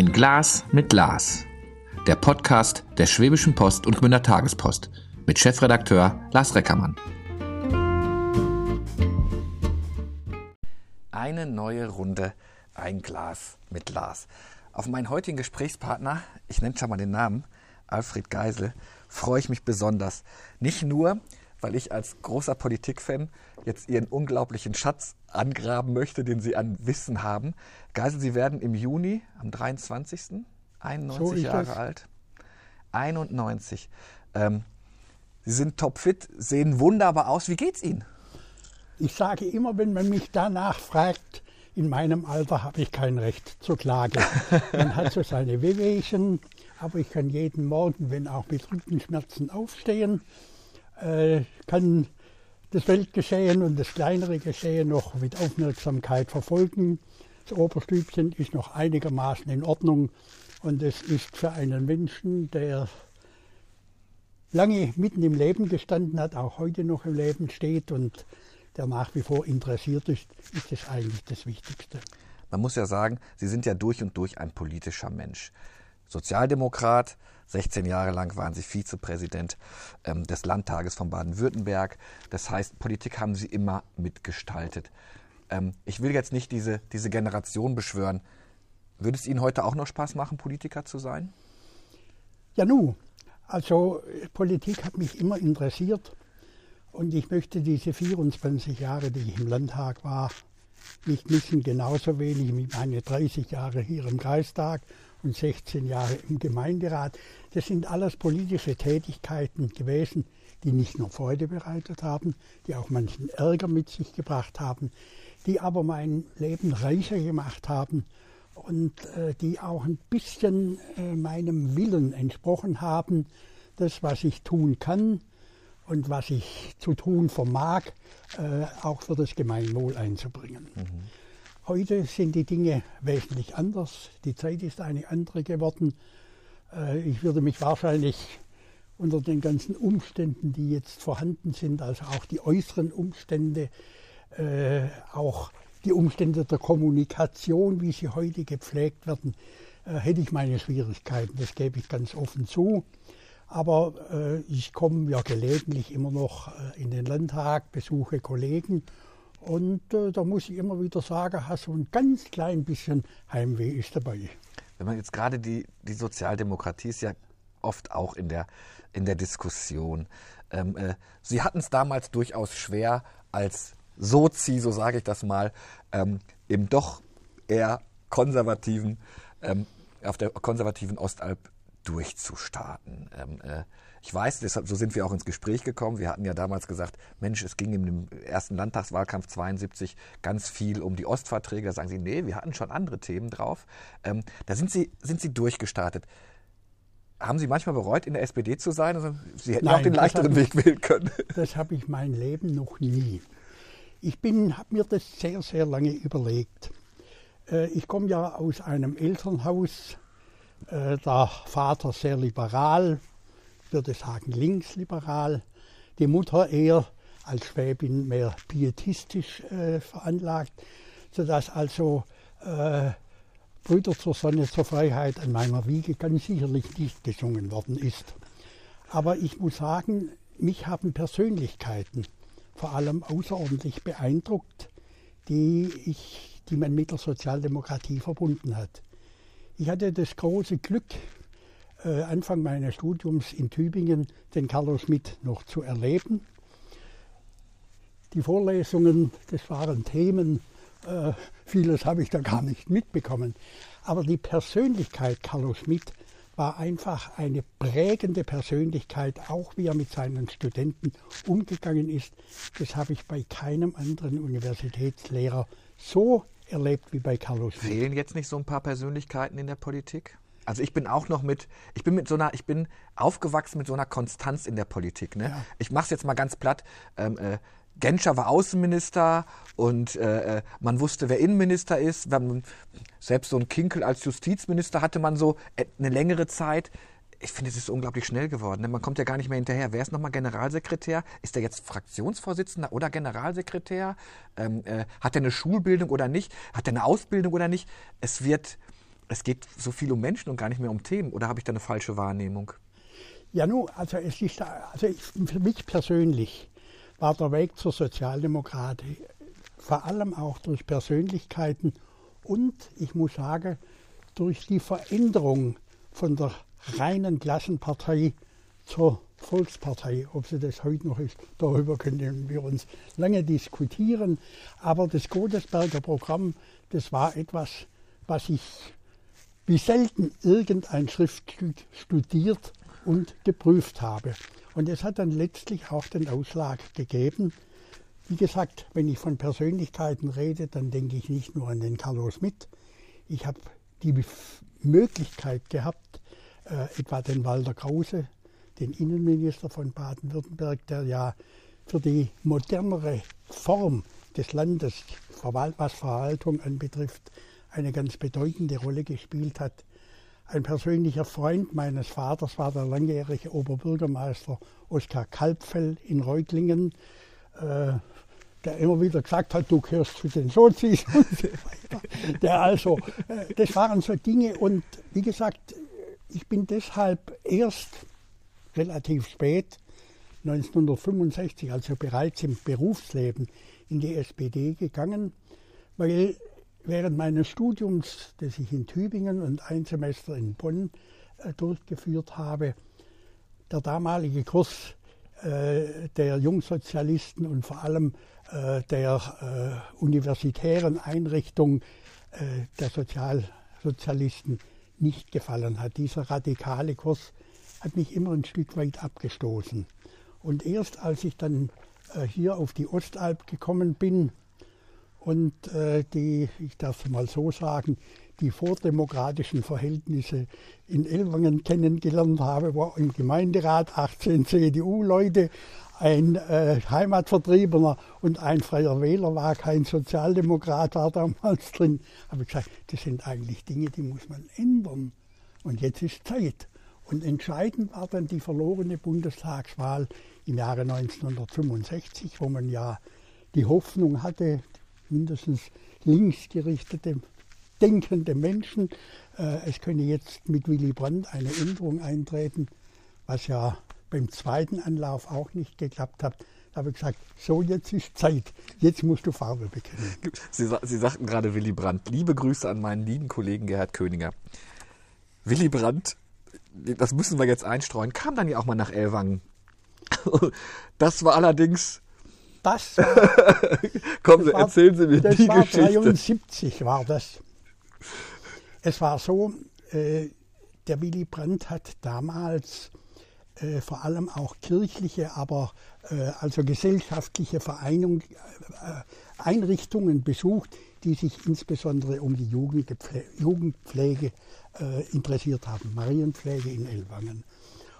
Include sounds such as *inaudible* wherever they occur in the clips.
Ein Glas mit Glas. Der Podcast der Schwäbischen Post und Gmünder Tagespost mit Chefredakteur Lars Reckermann. Eine neue Runde Ein Glas mit Glas. Auf meinen heutigen Gesprächspartner, ich nenne schon mal den Namen, Alfred Geisel, freue ich mich besonders. Nicht nur, weil ich als großer Politikfan jetzt Ihren unglaublichen Schatz angraben möchte, den Sie an Wissen haben. Geisel, Sie werden im Juni, am 23., 91 so Jahre das. alt. 91. Ähm, Sie sind topfit, sehen wunderbar aus. Wie geht's Ihnen? Ich sage immer, wenn man mich danach fragt, in meinem Alter habe ich kein Recht zur Klage. *laughs* Man hat so seine Wehwehchen, aber ich kann jeden Morgen, wenn auch mit Rückenschmerzen, aufstehen, äh, kann das Weltgeschehen und das kleinere Geschehen noch mit Aufmerksamkeit verfolgen. Das Oberstübchen ist noch einigermaßen in Ordnung und es ist für einen Menschen, der lange mitten im Leben gestanden hat, auch heute noch im Leben steht und der nach wie vor interessiert ist, ist das eigentlich das Wichtigste. Man muss ja sagen, Sie sind ja durch und durch ein politischer Mensch. Sozialdemokrat, 16 Jahre lang waren Sie Vizepräsident ähm, des Landtages von Baden-Württemberg. Das heißt, Politik haben Sie immer mitgestaltet. Ähm, ich will jetzt nicht diese, diese Generation beschwören. Würde es Ihnen heute auch noch Spaß machen, Politiker zu sein? Ja, nu. Also Politik hat mich immer interessiert und ich möchte diese 24 Jahre, die ich im Landtag war, nicht missen, genauso wenig wie meine 30 Jahre hier im Kreistag und 16 Jahre im Gemeinderat. Das sind alles politische Tätigkeiten gewesen, die nicht nur Freude bereitet haben, die auch manchen Ärger mit sich gebracht haben, die aber mein Leben reicher gemacht haben und äh, die auch ein bisschen äh, meinem Willen entsprochen haben, das, was ich tun kann und was ich zu tun vermag, äh, auch für das Gemeinwohl einzubringen. Mhm. Heute sind die Dinge wesentlich anders. Die Zeit ist eine andere geworden. Äh, ich würde mich wahrscheinlich unter den ganzen Umständen, die jetzt vorhanden sind, also auch die äußeren Umstände, äh, auch die Umstände der Kommunikation, wie sie heute gepflegt werden, äh, hätte ich meine Schwierigkeiten. Das gebe ich ganz offen zu. Aber ich komme ja gelegentlich immer noch in den Landtag, besuche Kollegen und äh, da muss ich immer wieder sagen, hast so ein ganz klein bisschen Heimweh ist dabei. Wenn man jetzt gerade die, die Sozialdemokratie ist ja oft auch in der, in der Diskussion. Ähm, äh, Sie hatten es damals durchaus schwer als Sozi, so sage ich das mal, ähm, im doch eher konservativen, ähm, auf der konservativen Ostalb durchzustarten. Ähm, äh, ich weiß, deshalb, so sind wir auch ins Gespräch gekommen. Wir hatten ja damals gesagt, Mensch, es ging im ersten Landtagswahlkampf 72 ganz viel um die Ostverträge. Da sagen Sie, nee, wir hatten schon andere Themen drauf. Ähm, da sind Sie, sind Sie durchgestartet. Haben Sie manchmal bereut, in der SPD zu sein? Also, Sie hätten Nein, auch den leichteren Weg wählen können. Das habe ich mein Leben noch nie. Ich habe mir das sehr, sehr lange überlegt. Äh, ich komme ja aus einem Elternhaus, äh, der Vater sehr liberal, würde sagen linksliberal, die Mutter eher als Schwäbin mehr pietistisch äh, veranlagt, sodass also äh, Brüder zur Sonne, zur Freiheit an meiner Wiege ganz sicherlich nicht gesungen worden ist. Aber ich muss sagen, mich haben Persönlichkeiten vor allem außerordentlich beeindruckt, die, ich, die man mit der Sozialdemokratie verbunden hat. Ich hatte das große Glück, äh, Anfang meines Studiums in Tübingen den Carlos Schmidt noch zu erleben. Die Vorlesungen, das waren Themen, äh, vieles habe ich da gar nicht mitbekommen. Aber die Persönlichkeit Carlos Schmidt war einfach eine prägende Persönlichkeit, auch wie er mit seinen Studenten umgegangen ist. Das habe ich bei keinem anderen Universitätslehrer so erlebt wie bei Carlos Schmidt. Fehlen jetzt nicht so ein paar Persönlichkeiten in der Politik? Also ich bin auch noch mit, ich bin mit so einer, ich bin aufgewachsen mit so einer Konstanz in der Politik. Ne? Ja. Ich mache es jetzt mal ganz platt. Ähm, äh, Genscher war Außenminister und äh, äh, man wusste, wer Innenminister ist. Selbst so ein Kinkel als Justizminister hatte man so eine längere Zeit. Ich finde, es ist unglaublich schnell geworden. Ne? Man kommt ja gar nicht mehr hinterher. Wer ist nochmal Generalsekretär? Ist er jetzt Fraktionsvorsitzender oder Generalsekretär? Ähm, äh, hat er eine Schulbildung oder nicht? Hat er eine Ausbildung oder nicht? Es wird es geht so viel um Menschen und gar nicht mehr um Themen. Oder habe ich da eine falsche Wahrnehmung? Ja, nun, also es ist, also ich, für mich persönlich war der Weg zur Sozialdemokratie vor allem auch durch Persönlichkeiten und ich muss sagen, durch die Veränderung von der reinen Klassenpartei zur Volkspartei, ob sie das heute noch ist, darüber können wir uns lange diskutieren. Aber das Godesberger Programm, das war etwas, was ich wie selten irgendein Schriftstück studiert und geprüft habe. Und es hat dann letztlich auch den Ausschlag gegeben. Wie gesagt, wenn ich von Persönlichkeiten rede, dann denke ich nicht nur an den Carlos Mitt. Ich habe die Möglichkeit gehabt, äh, etwa den Walter Krause, den Innenminister von Baden-Württemberg, der ja für die modernere Form des Landes, was Verwaltung anbetrifft, eine ganz bedeutende Rolle gespielt hat. Ein persönlicher Freund meines Vaters war der langjährige Oberbürgermeister Oskar Kalbfell in Reutlingen, äh, der immer wieder gesagt hat, du gehörst zu den Sozis *laughs* und so weiter. Der also, äh, das waren so Dinge und wie gesagt, ich bin deshalb erst relativ spät, 1965, also bereits im Berufsleben, in die SPD gegangen, weil während meines Studiums, das ich in Tübingen und ein Semester in Bonn äh, durchgeführt habe, der damalige Kurs äh, der Jungsozialisten und vor allem äh, der universitären Einrichtung der Sozialsozialisten nicht gefallen hat. Dieser radikale Kurs hat mich immer ein Stück weit abgestoßen. Und erst als ich dann hier auf die Ostalb gekommen bin, und äh, die, ich darf mal so sagen, die vordemokratischen Verhältnisse in Elwangen kennengelernt habe, wo im Gemeinderat 18 CDU-Leute, ein äh, Heimatvertriebener und ein freier Wähler war, kein Sozialdemokrat war damals *laughs* drin. Habe ich gesagt, das sind eigentlich Dinge, die muss man ändern. Und jetzt ist Zeit. Und entscheidend war dann die verlorene Bundestagswahl im Jahre 1965, wo man ja die Hoffnung hatte, mindestens linksgerichtete, denkende Menschen. Äh, es könne jetzt mit Willy Brandt eine Änderung eintreten, was ja beim zweiten Anlauf auch nicht geklappt hat. Da habe ich gesagt, so jetzt ist Zeit, jetzt musst du Farbe bekennen. Sie, Sie sagten gerade Willy Brandt. Liebe Grüße an meinen lieben Kollegen Gerhard Königer. Willy Brandt, das müssen wir jetzt einstreuen, kam dann ja auch mal nach Elwangen. *laughs* Das war allerdings *laughs* das war, Kommen Sie, erzählen Sie mir das die war Geschichte. 73 war das. Es war so, äh, der Willy Brandt hat damals äh, vor allem auch kirchliche, aber äh, also gesellschaftliche Vereinung, äh, Einrichtungen besucht, die sich insbesondere um die Jugendpflege, Jugendpflege äh, interessiert haben, Marienpflege in Elwangen.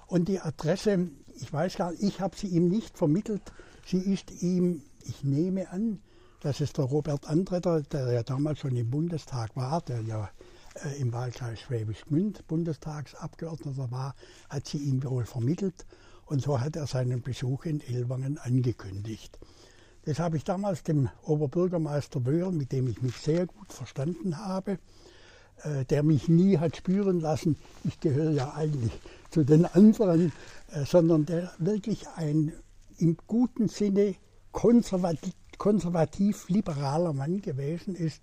Und die Adresse, ich weiß gar nicht, ich habe sie ihm nicht vermittelt, Sie ist ihm, ich nehme an, dass es der Robert Andretter, der ja damals schon im Bundestag war, der ja äh, im Wahlkreis Schwäbisch Gmünd Bundestagsabgeordneter war, hat sie ihm wohl vermittelt. Und so hat er seinen Besuch in Elwangen angekündigt. Das habe ich damals dem Oberbürgermeister Wöhr, mit dem ich mich sehr gut verstanden habe, äh, der mich nie hat spüren lassen, ich gehöre ja eigentlich zu den anderen, äh, sondern der wirklich ein im guten Sinne konservativ, konservativ-liberaler Mann gewesen ist,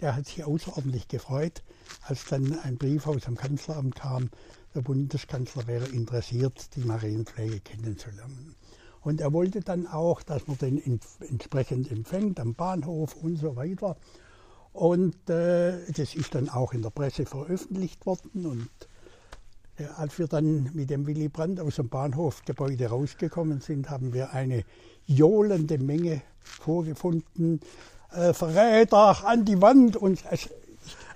der hat sich außerordentlich gefreut, als dann ein Brief aus dem Kanzleramt kam, der Bundeskanzler wäre interessiert, die Marienpflege kennenzulernen. Und er wollte dann auch, dass man den entsprechend empfängt am Bahnhof und so weiter. Und äh, das ist dann auch in der Presse veröffentlicht worden. Und als wir dann mit dem Willy Brandt aus dem Bahnhofgebäude rausgekommen sind, haben wir eine johlende Menge vorgefunden. Äh, Verräter an die Wand und es,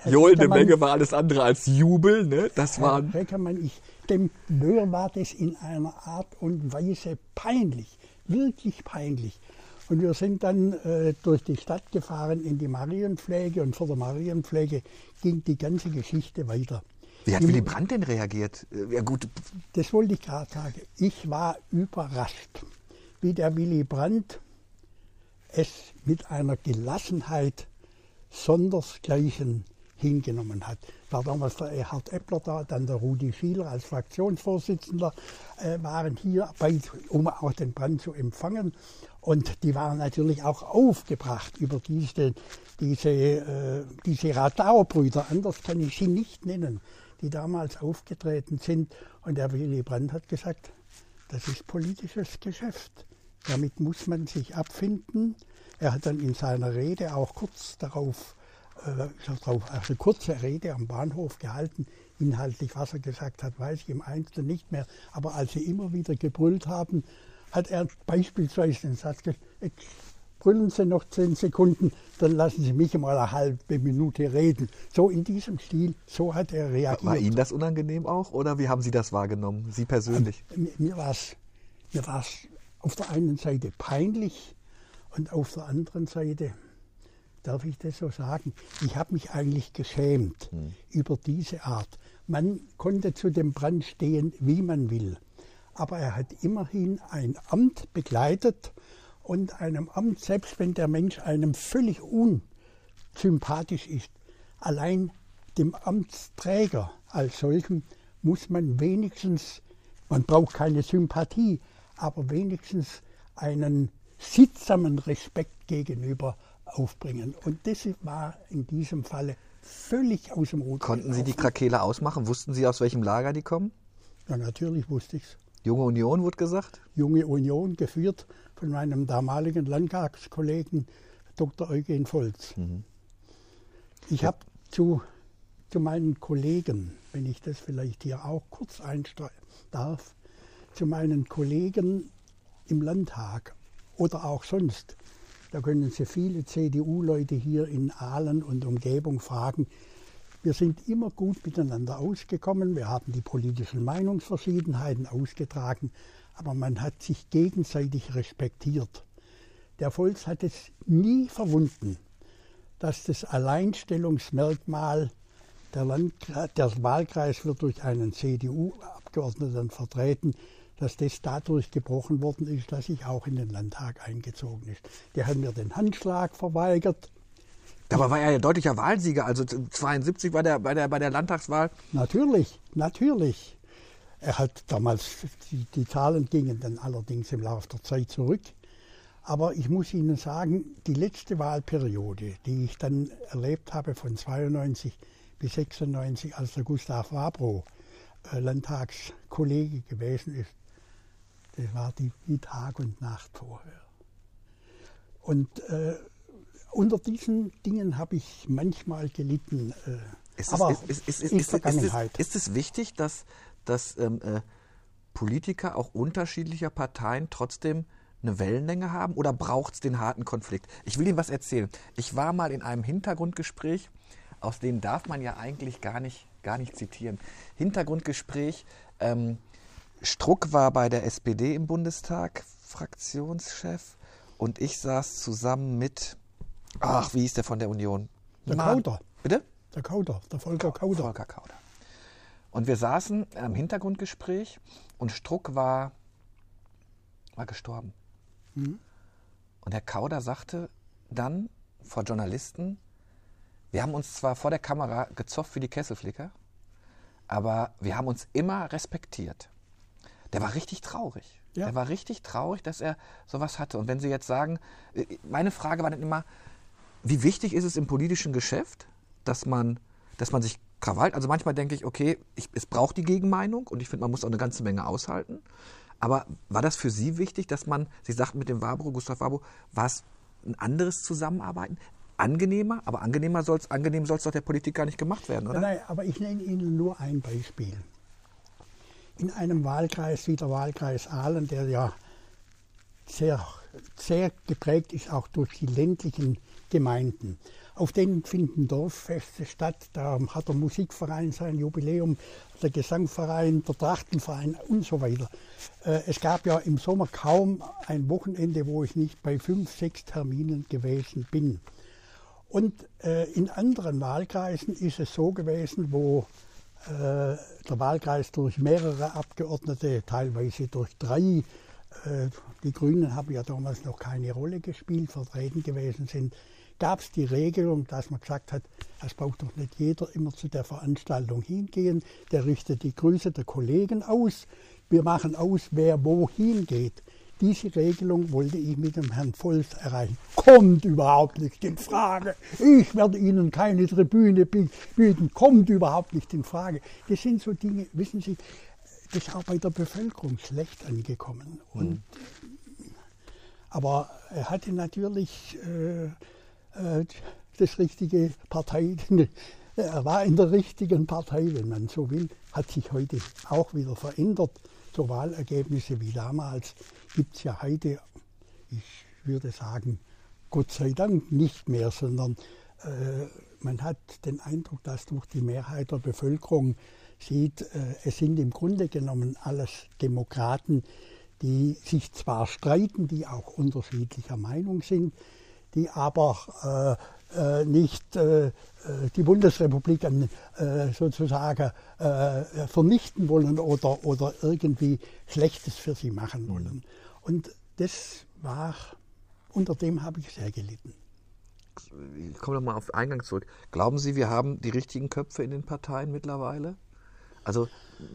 Johlende Menge war alles andere als Jubel, ne? Das. Reckermann, ich, dem Löhr war das in einer Art und Weise peinlich, wirklich peinlich. Und wir sind dann äh, durch die Stadt gefahren in die Marienpflege und vor der Marienpflege ging die ganze Geschichte weiter. Wie hat Willy Brandt denn reagiert? Ja, gut. Das wollte ich gerade sagen. Ich war überrascht, wie der Willy Brandt es mit einer Gelassenheit sondersgleichen hingenommen hat. war damals der Erhard Eppler da, dann der Rudi Schieler als Fraktionsvorsitzender, äh, waren hier, bei, um auch den Brand zu empfangen. Und die waren natürlich auch aufgebracht über diese, diese, äh, diese Radauerbrüder, anders kann ich sie nicht nennen, die damals aufgetreten sind. Und der Willy Brandt hat gesagt, das ist politisches Geschäft. Damit muss man sich abfinden. Er hat dann in seiner Rede auch kurz darauf, äh, darauf also kurze Rede am Bahnhof gehalten. Inhaltlich, was er gesagt hat, weiß ich im Einzelnen nicht mehr. Aber als sie immer wieder gebrüllt haben, hat er beispielsweise den Satz gesagt, brüllen Sie noch zehn Sekunden, dann lassen Sie mich mal eine halbe Minute reden. So in diesem Stil, so hat er reagiert. War Ihnen das unangenehm auch oder wie haben Sie das wahrgenommen, Sie persönlich? Ähm, mir war es mir auf der einen Seite peinlich und auf der anderen Seite, darf ich das so sagen, ich habe mich eigentlich geschämt hm. über diese Art. Man konnte zu dem Brand stehen, wie man will aber er hat immerhin ein Amt begleitet und einem Amt, selbst wenn der Mensch einem völlig unsympathisch ist, allein dem Amtsträger als solchen muss man wenigstens, man braucht keine Sympathie, aber wenigstens einen sittsamen Respekt gegenüber aufbringen. Und das war in diesem Falle völlig aus dem Rot. Konnten Sie die Krakele ausmachen? Wussten Sie, aus welchem Lager die kommen? Ja, natürlich wusste ich es. Junge Union wurde gesagt? Junge Union, geführt von meinem damaligen Landtagskollegen Dr. Eugen Volz. Mhm. Ich habe zu, zu meinen Kollegen, wenn ich das vielleicht hier auch kurz einsteuern darf, zu meinen Kollegen im Landtag oder auch sonst, da können Sie viele CDU-Leute hier in Aalen und Umgebung fragen, wir sind immer gut miteinander ausgekommen. Wir haben die politischen Meinungsverschiedenheiten ausgetragen, aber man hat sich gegenseitig respektiert. Der Volz hat es nie verwunden, dass das Alleinstellungsmerkmal der, Landkreis, der Wahlkreis wird durch einen CDU-Abgeordneten vertreten, dass das dadurch gebrochen worden ist, dass ich auch in den Landtag eingezogen ist. Der hat mir den Handschlag verweigert. Dabei war er ja deutlicher Wahlsieger, also 72 bei der, bei der, bei der Landtagswahl. Natürlich, natürlich. Er hat damals, die, die Zahlen gingen dann allerdings im Laufe der Zeit zurück. Aber ich muss Ihnen sagen, die letzte Wahlperiode, die ich dann erlebt habe von 92 bis 96, als der Gustav Wabro äh, Landtagskollege gewesen ist, das war die, wie Tag und Nacht vorher. Und äh, unter diesen Dingen habe ich manchmal gelitten. Äh, ist, aber ist, ist, ist, Vergangenheit. ist, es wichtig, dass, dass ähm, äh, Politiker auch unterschiedlicher Parteien trotzdem eine Wellenlänge haben oder braucht es den harten Konflikt? Ich will Ihnen was erzählen. Ich war mal in einem Hintergrundgespräch, aus dem darf man ja eigentlich gar nicht, gar nicht zitieren. Hintergrundgespräch, ähm, Struck war bei der SPD im Bundestag, Fraktionschef, und ich saß zusammen mit Ach, wie hieß der von der Union? Der Mann. Kauder. Bitte? Der Kauder, der Volker Kauder. Volker Kauder. Und wir saßen am Hintergrundgespräch und Struck war, war gestorben. Mhm. Und Herr Kauder sagte dann vor Journalisten, wir haben uns zwar vor der Kamera gezofft wie die Kesselflicker, aber wir haben uns immer respektiert. Der war richtig traurig. Ja. Der war richtig traurig, dass er sowas hatte. Und wenn Sie jetzt sagen, äh, meine Frage war dann immer, wie wichtig ist es im politischen Geschäft, dass man, dass man sich krawallt? Also manchmal denke ich, okay, ich, es braucht die Gegenmeinung und ich finde, man muss auch eine ganze Menge aushalten. Aber war das für Sie wichtig, dass man, Sie sagten mit dem Wabro, Gustav Wabro, war es ein anderes Zusammenarbeiten? Angenehmer, aber angenehmer soll's, angenehm soll es doch der Politik gar nicht gemacht werden, oder? Nein, aber ich nenne Ihnen nur ein Beispiel. In einem Wahlkreis wie der Wahlkreis Aalen, der ja sehr, sehr geprägt ist auch durch die ländlichen Gemeinden. Auf denen finden Dorffeste statt. Da hat der Musikverein sein Jubiläum, der Gesangverein, der Trachtenverein und so weiter. Äh, es gab ja im Sommer kaum ein Wochenende, wo ich nicht bei fünf, sechs Terminen gewesen bin. Und äh, in anderen Wahlkreisen ist es so gewesen, wo äh, der Wahlkreis durch mehrere Abgeordnete, teilweise durch drei, die Grünen haben ja damals noch keine Rolle gespielt, vertreten gewesen sind, gab es die Regelung, dass man gesagt hat, es braucht doch nicht jeder immer zu der Veranstaltung hingehen. Der richtet die Grüße der Kollegen aus. Wir machen aus, wer wohin geht. Diese Regelung wollte ich mit dem Herrn Volz erreichen. Kommt überhaupt nicht in Frage. Ich werde Ihnen keine Tribüne bieten. Kommt überhaupt nicht in Frage. Das sind so Dinge, wissen Sie, das ist auch bei der Bevölkerung schlecht angekommen. Und. Aber er hatte natürlich äh, das richtige Partei, *laughs* er war in der richtigen Partei, wenn man so will, hat sich heute auch wieder verändert. So Wahlergebnisse wie damals gibt es ja heute, ich würde sagen, Gott sei Dank nicht mehr, sondern äh, man hat den Eindruck, dass durch die Mehrheit der Bevölkerung sieht, äh, es sind im Grunde genommen alles Demokraten, die sich zwar streiten, die auch unterschiedlicher Meinung sind, die aber äh, äh nicht äh, äh, die Bundesrepublik äh, sozusagen äh, vernichten wollen oder, oder irgendwie Schlechtes für sie machen wollen. Und das war, unter dem habe ich sehr gelitten. Ich komme nochmal auf Eingang zurück. Glauben Sie, wir haben die richtigen Köpfe in den Parteien mittlerweile? Also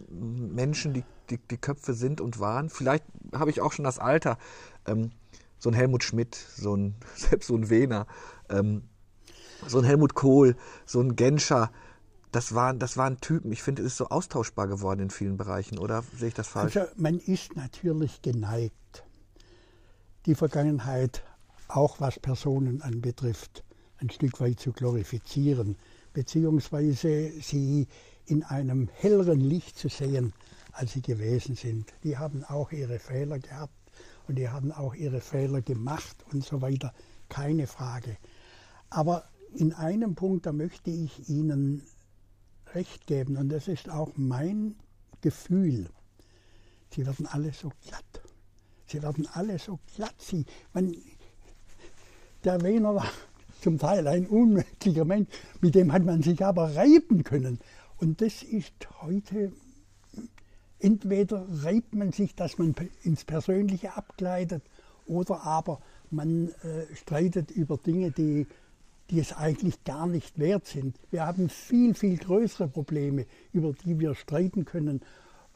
Menschen, die, die, die Köpfe sind und waren. Vielleicht habe ich auch schon das Alter. Ähm, so ein Helmut Schmidt, so ein, *laughs* selbst so ein Wehner, ähm, so ein Helmut Kohl, so ein Genscher, das waren, das waren Typen, ich finde, es ist so austauschbar geworden in vielen Bereichen, oder sehe ich das falsch? Also man ist natürlich geneigt, die Vergangenheit, auch was Personen anbetrifft, ein Stück weit zu glorifizieren, beziehungsweise sie in einem helleren Licht zu sehen, als sie gewesen sind. Die haben auch ihre Fehler gehabt und die haben auch ihre Fehler gemacht und so weiter, keine Frage. Aber in einem Punkt, da möchte ich Ihnen recht geben und das ist auch mein Gefühl. Sie werden alle so glatt. Sie werden alle so glatt. Sie, man, der Wiener war zum Teil ein unmöglicher Mensch, mit dem hat man sich aber reiben können. Und das ist heute, entweder reibt man sich, dass man ins Persönliche abgleitet, oder aber man äh, streitet über Dinge, die, die es eigentlich gar nicht wert sind. Wir haben viel, viel größere Probleme, über die wir streiten können,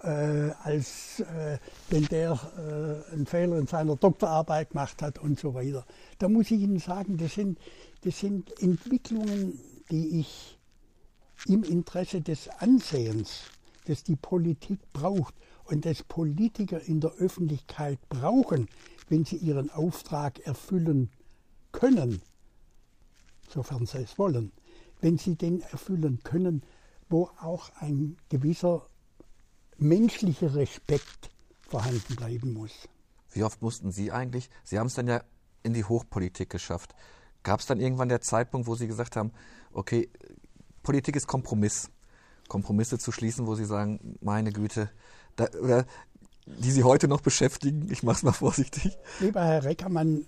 äh, als äh, wenn der äh, einen Fehler in seiner Doktorarbeit gemacht hat und so weiter. Da muss ich Ihnen sagen, das sind, das sind Entwicklungen, die ich im Interesse des Ansehens, das die Politik braucht und das Politiker in der Öffentlichkeit brauchen, wenn sie ihren Auftrag erfüllen können, sofern sie es wollen, wenn sie den erfüllen können, wo auch ein gewisser menschlicher Respekt vorhanden bleiben muss. Wie oft mussten Sie eigentlich, Sie haben es dann ja in die Hochpolitik geschafft, gab es dann irgendwann der Zeitpunkt, wo Sie gesagt haben, okay, Politik ist Kompromiss. Kompromisse zu schließen, wo Sie sagen, meine Güte, da, oder die Sie heute noch beschäftigen, ich mache es mal *laughs* vorsichtig. Lieber Herr Reckermann,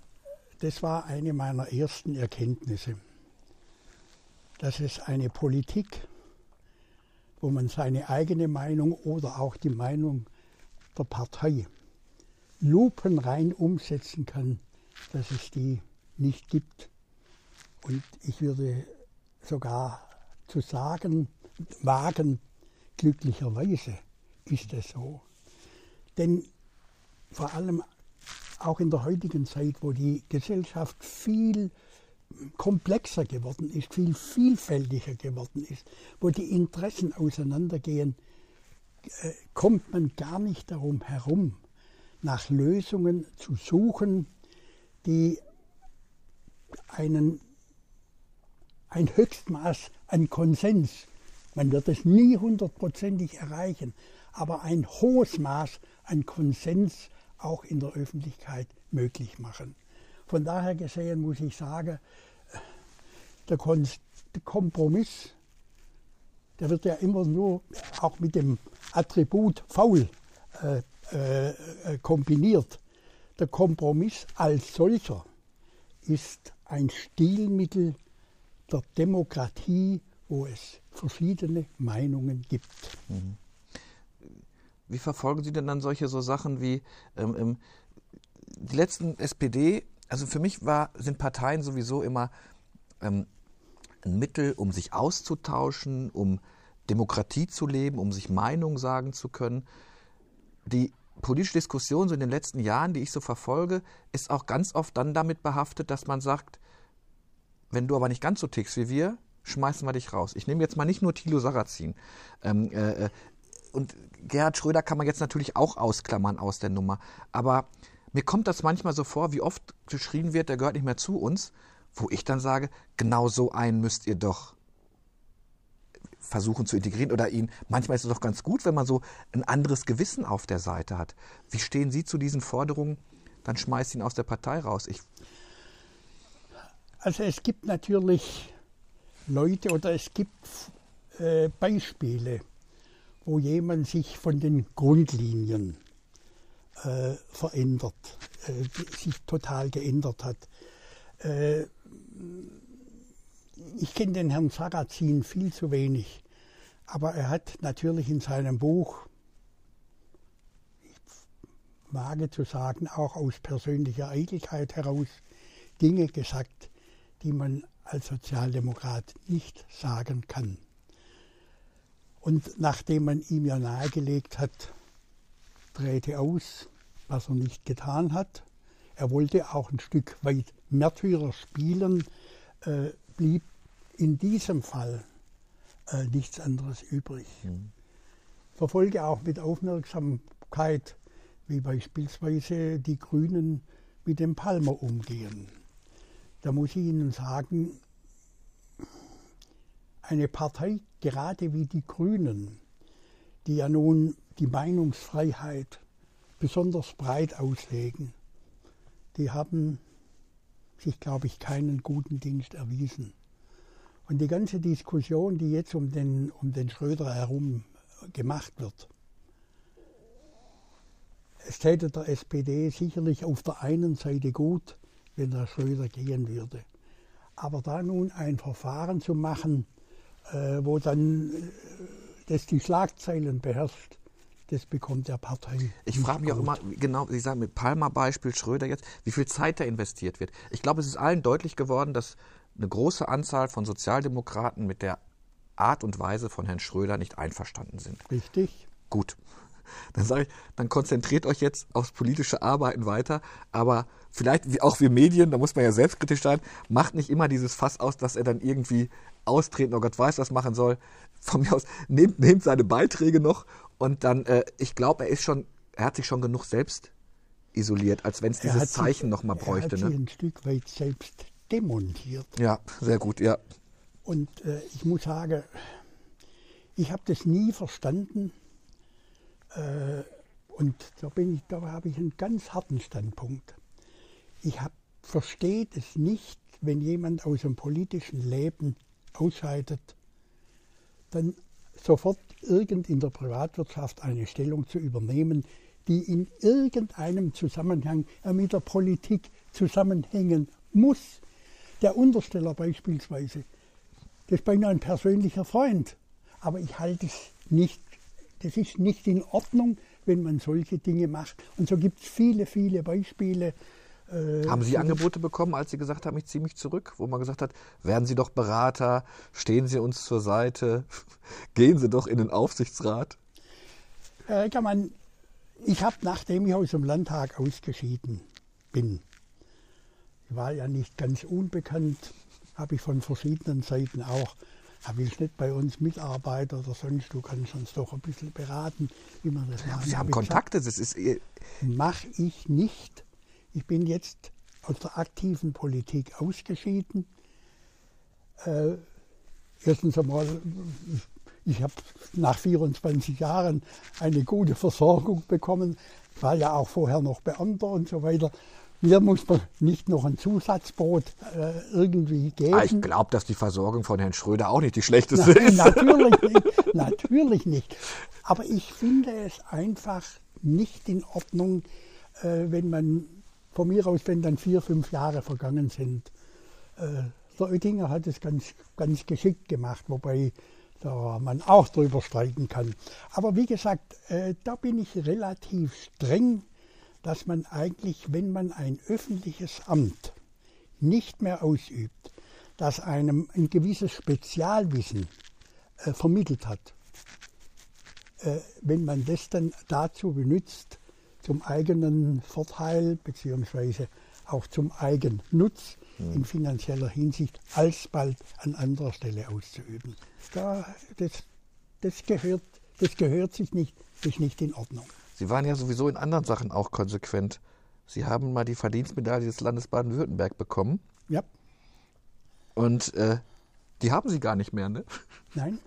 das war eine meiner ersten Erkenntnisse, dass es eine Politik, wo man seine eigene Meinung oder auch die Meinung der Partei lupenrein umsetzen kann, dass es die nicht gibt. Und ich würde sogar zu sagen wagen, glücklicherweise ist es so. Denn vor allem auch in der heutigen Zeit, wo die Gesellschaft viel komplexer geworden ist, viel vielfältiger geworden ist, wo die Interessen auseinandergehen, äh, kommt man gar nicht darum herum, nach Lösungen zu suchen, die einen ein Höchstmaß an Konsens. Man wird es nie hundertprozentig erreichen, aber ein hohes Maß an Konsens auch in der Öffentlichkeit möglich machen. Von daher gesehen muss ich sagen, der, Kompromiss, der wird ja immer nur auch mit dem Attribut faul äh, äh, kombiniert. Der Kompromiss als solcher ist ein Stilmittel der Demokratie, wo es verschiedene Meinungen gibt. Wie verfolgen Sie denn dann solche so Sachen wie ähm, ähm die letzten SPD? Also für mich war, sind Parteien sowieso immer ähm, ein Mittel, um sich auszutauschen, um Demokratie zu leben, um sich Meinung sagen zu können. Die politische Diskussion so in den letzten Jahren, die ich so verfolge, ist auch ganz oft dann damit behaftet, dass man sagt, wenn du aber nicht ganz so tickst wie wir, schmeißen wir dich raus. Ich nehme jetzt mal nicht nur Thilo Sarrazin. Ähm, äh, äh, und Gerhard Schröder kann man jetzt natürlich auch ausklammern aus der Nummer. Aber mir kommt das manchmal so vor, wie oft geschrien wird, der gehört nicht mehr zu uns, wo ich dann sage, genau so einen müsst ihr doch versuchen zu integrieren oder ihn. Manchmal ist es doch ganz gut, wenn man so ein anderes Gewissen auf der Seite hat. Wie stehen Sie zu diesen Forderungen? Dann schmeißt ihn aus der Partei raus. Ich also es gibt natürlich Leute oder es gibt äh, Beispiele, wo jemand sich von den Grundlinien äh, verändert, äh, sich total geändert hat. Äh, ich kenne den Herrn Sarrazin viel zu wenig, aber er hat natürlich in seinem Buch, ich wage zu sagen, auch aus persönlicher Eitelkeit heraus, Dinge gesagt, die man als Sozialdemokrat nicht sagen kann. Und nachdem man ihm ja nahegelegt hat, trete aus, was er nicht getan hat, er wollte auch ein Stück weit Märtyrer spielen, äh, blieb in diesem Fall äh, nichts anderes übrig. Mhm. Verfolge auch mit Aufmerksamkeit, wie beispielsweise die Grünen mit dem Palmer umgehen. Da muss ich Ihnen sagen, eine Partei, gerade wie die Grünen, die ja nun die Meinungsfreiheit besonders breit auslegen, die haben sich, glaube ich, keinen guten Dienst erwiesen. Und die ganze Diskussion, die jetzt um den, um den Schröder herum gemacht wird, es täte der SPD sicherlich auf der einen Seite gut, wenn der Schröder gehen würde. Aber da nun ein Verfahren zu machen, äh, wo dann äh, das die Schlagzeilen beherrscht, das bekommt der Partei. Ich frage mich auch immer, genau, Sie sagen mit Palmer-Beispiel Schröder jetzt, wie viel Zeit da investiert wird. Ich glaube, es ist allen deutlich geworden, dass eine große Anzahl von Sozialdemokraten mit der Art und Weise von Herrn Schröder nicht einverstanden sind. Richtig. Gut. *laughs* Dann sage ich, dann konzentriert euch jetzt aufs politische Arbeiten weiter, aber vielleicht auch wir Medien, da muss man ja selbstkritisch sein, macht nicht immer dieses Fass aus, dass er dann irgendwie austreten, oh Gott weiß, was machen soll. Von mir aus, nehmt, nehmt seine Beiträge noch und dann, äh, ich glaube, er ist schon, er hat sich schon genug selbst isoliert, als wenn es dieses Zeichen nochmal bräuchte. Er hat ne? ein Stück weit selbst demontiert. Ja, sehr gut, ja. Und äh, ich muss sagen, ich habe das nie verstanden. Äh, und da, da habe ich einen ganz harten Standpunkt. Ich verstehe es nicht, wenn jemand aus dem politischen Leben ausscheidet, dann sofort irgend in der Privatwirtschaft eine Stellung zu übernehmen, die in irgendeinem Zusammenhang mit der Politik zusammenhängen muss. Der Untersteller beispielsweise, das ist beinahe ein persönlicher Freund, aber ich halte es nicht, das ist nicht in Ordnung, wenn man solche Dinge macht. Und so gibt es viele, viele Beispiele. Äh, haben Sie Angebote bekommen, als Sie gesagt haben, ich ziehe mich zurück, wo man gesagt hat, werden Sie doch Berater, stehen Sie uns zur Seite, *laughs* gehen Sie doch in den Aufsichtsrat? Äh, kann man, ich habe, nachdem ich aus dem Landtag ausgeschieden bin, war ja nicht ganz unbekannt, habe ich von verschiedenen Seiten auch, habe ich nicht bei uns Mitarbeiter oder sonst, du kannst uns doch ein bisschen beraten, wie man das macht. Sie haben Kontakte, gesagt, das ist... Mache ich nicht. Ich bin jetzt aus der aktiven Politik ausgeschieden. Äh, erstens einmal, ich habe nach 24 Jahren eine gute Versorgung bekommen, war ja auch vorher noch Beamter und so weiter. Mir muss man nicht noch ein Zusatzbrot äh, irgendwie geben. Ah, ich glaube, dass die Versorgung von Herrn Schröder auch nicht die schlechteste Nein, ist. Natürlich nicht, *laughs* natürlich nicht. Aber ich finde es einfach nicht in Ordnung, äh, wenn man von mir aus, wenn dann vier, fünf Jahre vergangen sind. Äh, der Oettinger hat es ganz, ganz geschickt gemacht, wobei da man auch drüber streiten kann. Aber wie gesagt, äh, da bin ich relativ streng dass man eigentlich, wenn man ein öffentliches Amt nicht mehr ausübt, das einem ein gewisses Spezialwissen äh, vermittelt hat. Äh, wenn man das dann dazu benutzt, zum eigenen Vorteil beziehungsweise auch zum Eigennutz. In finanzieller Hinsicht alsbald an anderer Stelle auszuüben. Da, das, das, gehört, das gehört sich nicht, ist nicht in Ordnung. Sie waren ja sowieso in anderen Sachen auch konsequent. Sie haben mal die Verdienstmedaille des Landes Baden-Württemberg bekommen. Ja. Und äh, die haben Sie gar nicht mehr, ne? *laughs* Nein,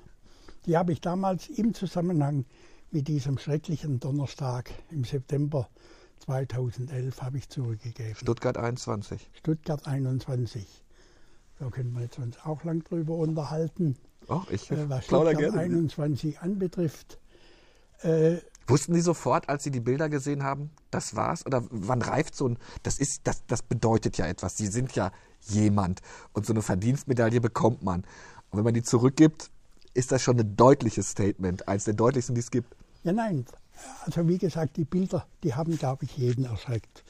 die habe ich damals im Zusammenhang mit diesem schrecklichen Donnerstag im September 2011 habe ich zurückgegeben. Stuttgart 21. Stuttgart 21. Da können wir jetzt uns auch lang drüber unterhalten. Oh, ich äh, was Stuttgart gerne. 21 anbetrifft. Äh, Wussten Sie sofort, als Sie die Bilder gesehen haben, das war's? Oder wann reift so ein, das ist, das, das bedeutet ja etwas. Sie sind ja jemand. Und so eine Verdienstmedaille bekommt man. Und wenn man die zurückgibt, ist das schon ein deutliches Statement, eines der deutlichsten, die es gibt. Ja, nein. Also wie gesagt, die Bilder, die haben, glaube ich, jeden erschreckt.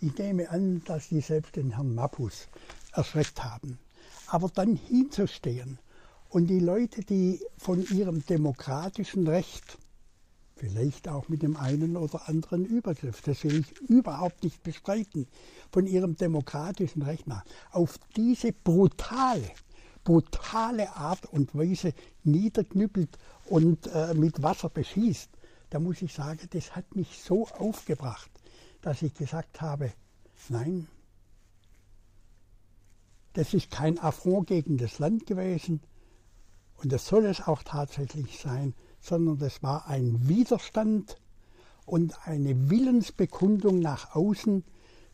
Ich nehme an, dass die selbst den Herrn Mappus erschreckt haben. Aber dann hinzustehen und die Leute, die von ihrem demokratischen Recht vielleicht auch mit dem einen oder anderen Übergriff, das will ich überhaupt nicht bestreiten, von ihrem demokratischen Recht nach, auf diese brutale, brutale Art und Weise niederknüppelt und äh, mit Wasser beschießt, da muss ich sagen, das hat mich so aufgebracht, dass ich gesagt habe, nein, das ist kein Affront gegen das Land gewesen und das soll es auch tatsächlich sein, sondern das war ein Widerstand und eine Willensbekundung nach außen,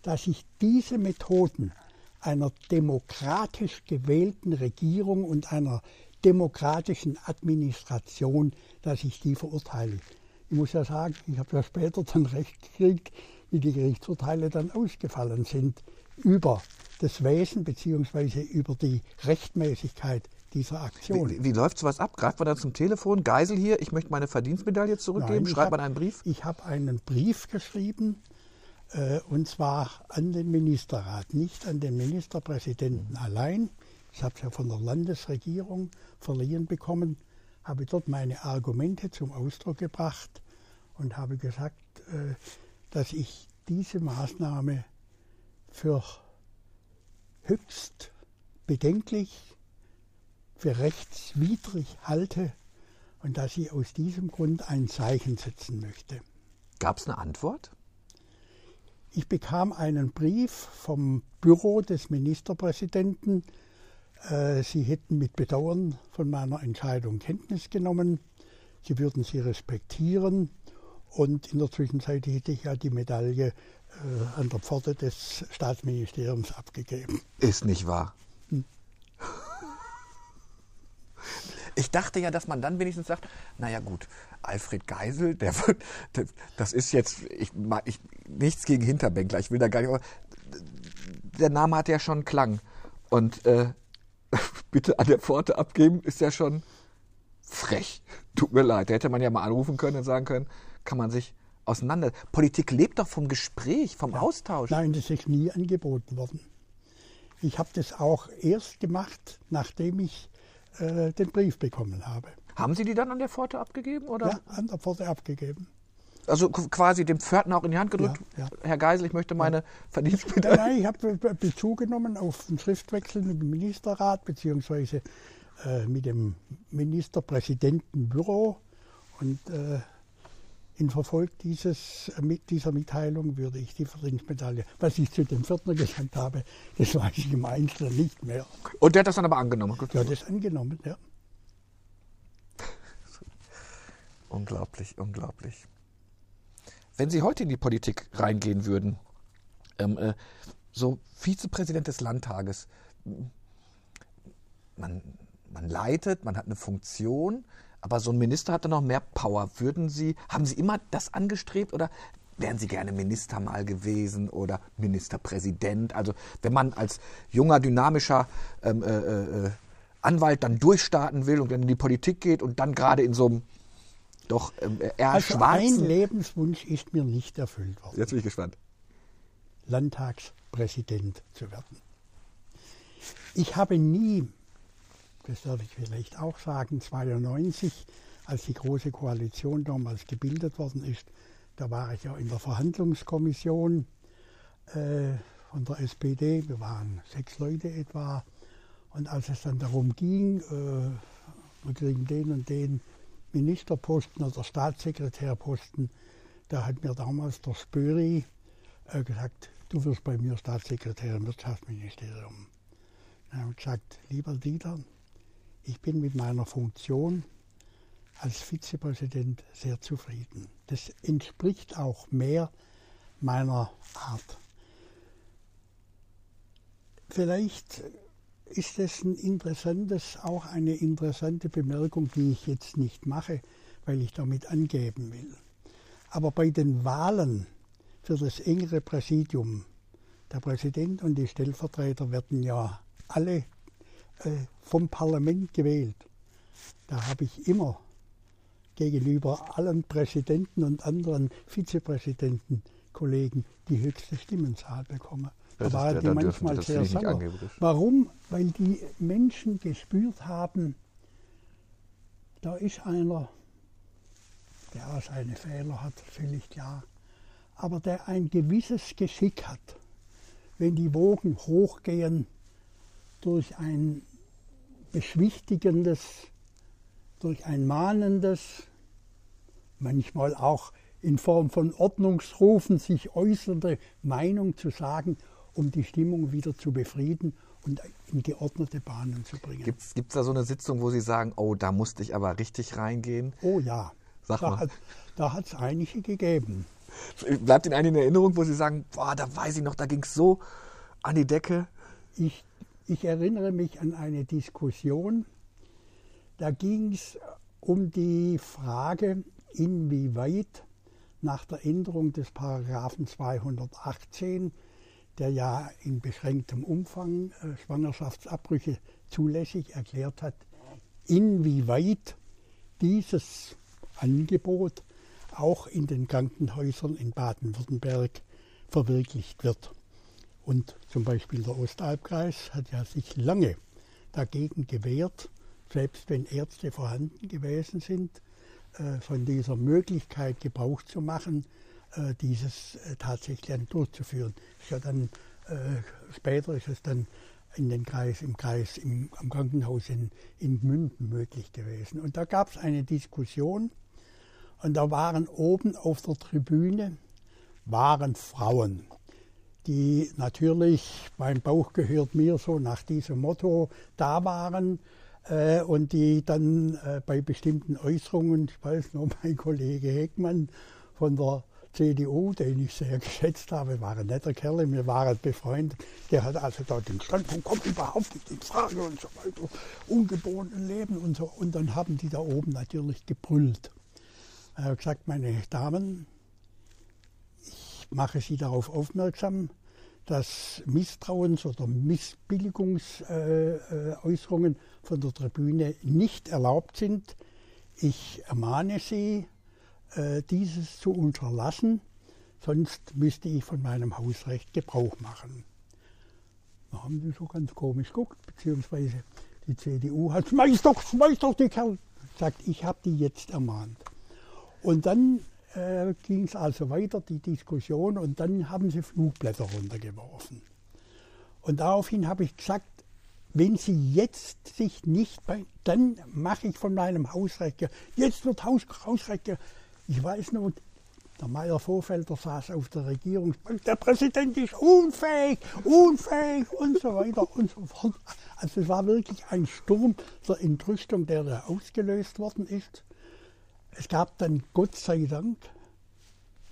dass ich diese Methoden einer demokratisch gewählten Regierung und einer demokratischen Administration, dass ich die verurteile. Ich muss ja sagen, ich habe ja später dann recht gekriegt, wie die Gerichtsurteile dann ausgefallen sind über das Wesen bzw. über die Rechtmäßigkeit dieser Aktion. Wie, wie läuft sowas ab? Greift man dann zum Telefon? Geisel hier, ich möchte meine Verdienstmedaille zurückgeben? Nein, Schreibt man einen Brief? Ich habe einen Brief geschrieben, äh, und zwar an den Ministerrat, nicht an den Ministerpräsidenten mhm. allein. Ich habe es ja von der Landesregierung verliehen bekommen, habe dort meine Argumente zum Ausdruck gebracht und habe gesagt, äh, dass ich diese Maßnahme für höchst bedenklich für rechtswidrig halte und dass ich aus diesem Grund ein Zeichen setzen möchte. Gab es eine Antwort? Ich bekam einen Brief vom Büro des Ministerpräsidenten. Äh, sie hätten mit Bedauern von meiner Entscheidung Kenntnis genommen. Sie würden sie respektieren. Und in der Zwischenzeit hätte ich ja die Medaille äh, an der Pforte des Staatsministeriums abgegeben. Ist nicht wahr. Ich dachte ja, dass man dann wenigstens sagt, naja gut, Alfred Geisel, der wird, das ist jetzt, ich, ich, nichts gegen Hinterbänkler, ich will da gar nicht, aber der Name hat ja schon Klang. Und äh, *laughs* bitte an der Pforte abgeben, ist ja schon frech. Tut mir leid, da hätte man ja mal anrufen können und sagen können, kann man sich auseinander. Politik lebt doch vom Gespräch, vom ja. Austausch. Nein, das ist nie angeboten worden. Ich habe das auch erst gemacht, nachdem ich äh, den Brief bekommen habe. Haben Sie die dann an der Pforte abgegeben? Oder? Ja, an der Pforte abgegeben. Also quasi dem Pförtner auch in die Hand gedrückt? Ja, ja. Herr Geisel, ich möchte meine ja. Verdienstmedaille. Nein, ich habe Bezug genommen auf den Schriftwechsel mit dem Ministerrat beziehungsweise äh, mit dem Ministerpräsidentenbüro. Und äh, in Verfolg dieses, mit dieser Mitteilung würde ich die Verdienstmedaille, was ich zu dem Pförtner gesagt habe, das weiß ich im Einzelnen nicht mehr. Und der hat das dann aber angenommen? Der hat das angenommen, ja. unglaublich, unglaublich. Wenn Sie heute in die Politik reingehen würden, ähm, äh, so Vizepräsident des Landtages, man, man leitet, man hat eine Funktion, aber so ein Minister hat dann noch mehr Power. Würden Sie, haben Sie immer das angestrebt oder wären Sie gerne Minister mal gewesen oder Ministerpräsident? Also wenn man als junger, dynamischer ähm, äh, äh, Anwalt dann durchstarten will und dann in die Politik geht und dann gerade in so einem doch ähm, eher also schwarzen... Ein Lebenswunsch ist mir nicht erfüllt worden. Jetzt bin ich gespannt. Landtagspräsident zu werden. Ich habe nie, das darf ich vielleicht auch sagen, 92, als die Große Koalition damals gebildet worden ist, da war ich ja in der Verhandlungskommission äh, von der SPD. Wir waren sechs Leute etwa. Und als es dann darum ging, äh, wir kriegen den und den Ministerposten oder Staatssekretärposten, da hat mir damals der Spöri äh, gesagt, du wirst bei mir Staatssekretär im Wirtschaftsministerium. Dann habe ich gesagt, lieber Dieter, ich bin mit meiner Funktion als Vizepräsident sehr zufrieden. Das entspricht auch mehr meiner Art. Vielleicht ist es ein interessantes, auch eine interessante Bemerkung, die ich jetzt nicht mache, weil ich damit angeben will. Aber bei den Wahlen für das engere Präsidium, der Präsident und die Stellvertreter werden ja alle äh, vom Parlament gewählt. Da habe ich immer gegenüber allen Präsidenten und anderen Vizepräsidenten, Kollegen, die höchste Stimmenzahl bekommen. Da waren die manchmal sehr sauer. Warum? Weil die Menschen gespürt haben, da ist einer, der auch seine Fehler hat, völlig klar, aber der ein gewisses Geschick hat. Wenn die Wogen hochgehen durch ein beschwichtigendes, durch ein mahnendes, manchmal auch in Form von Ordnungsrufen sich äußernde Meinung zu sagen, um die Stimmung wieder zu befrieden und in geordnete Bahnen zu bringen. Gibt es da so eine Sitzung, wo Sie sagen, oh, da musste ich aber richtig reingehen? Oh ja, Sag da, mal. hat es einige gegeben. Bleibt Ihnen eine in Erinnerung, wo Sie sagen, boah, da weiß ich noch, da ging es so an die Decke? Ich, ich erinnere mich an eine Diskussion, da ging es um die Frage, inwieweit nach der Änderung des Paragraphen 218 der ja in beschränktem Umfang äh, Schwangerschaftsabbrüche zulässig erklärt hat, inwieweit dieses Angebot auch in den Krankenhäusern in Baden-Württemberg verwirklicht wird. Und zum Beispiel der Ostalbkreis hat ja sich lange dagegen gewehrt, selbst wenn Ärzte vorhanden gewesen sind, äh, von dieser Möglichkeit Gebrauch zu machen, dieses äh, tatsächlich dann durchzuführen. Ist ja dann, äh, später ist es dann in den Kreis, im Kreis, im, am Krankenhaus in, in Münden möglich gewesen. Und da gab es eine Diskussion und da waren oben auf der Tribüne waren Frauen, die natürlich, mein Bauch gehört mir so nach diesem Motto, da waren äh, und die dann äh, bei bestimmten Äußerungen, ich weiß noch, *laughs* mein Kollege Heckmann von der CDU, den ich sehr *laughs* geschätzt habe, war ein netter Kerl, wir waren befreundet. Der hat also da den Standpunkt, kommt überhaupt nicht in Frage und so weiter, ungeborenen Leben und so. Und dann haben die da oben natürlich gebrüllt. Er hat gesagt, meine Damen, ich mache Sie darauf aufmerksam, dass Misstrauens- oder Missbilligungsäußerungen von der Tribüne nicht erlaubt sind. Ich ermahne Sie, dieses zu unterlassen, sonst müsste ich von meinem Hausrecht Gebrauch machen. Da haben die so ganz komisch geguckt, beziehungsweise die CDU hat, schmeiß doch, schmeiß doch die Kerl. Sagt, ich habe die jetzt ermahnt. Und dann äh, ging es also weiter, die Diskussion, und dann haben sie Flugblätter runtergeworfen. Und daraufhin habe ich gesagt, wenn Sie jetzt sich nicht bei, dann mache ich von meinem Hausrecht, jetzt wird Haus, Hausrecht ich weiß noch, der Meier Vorfelder saß auf der Regierungsbank, der Präsident ist unfähig, unfähig und so weiter und so fort. Also es war wirklich ein Sturm der Entrüstung, der da ausgelöst worden ist. Es gab dann Gott sei Dank,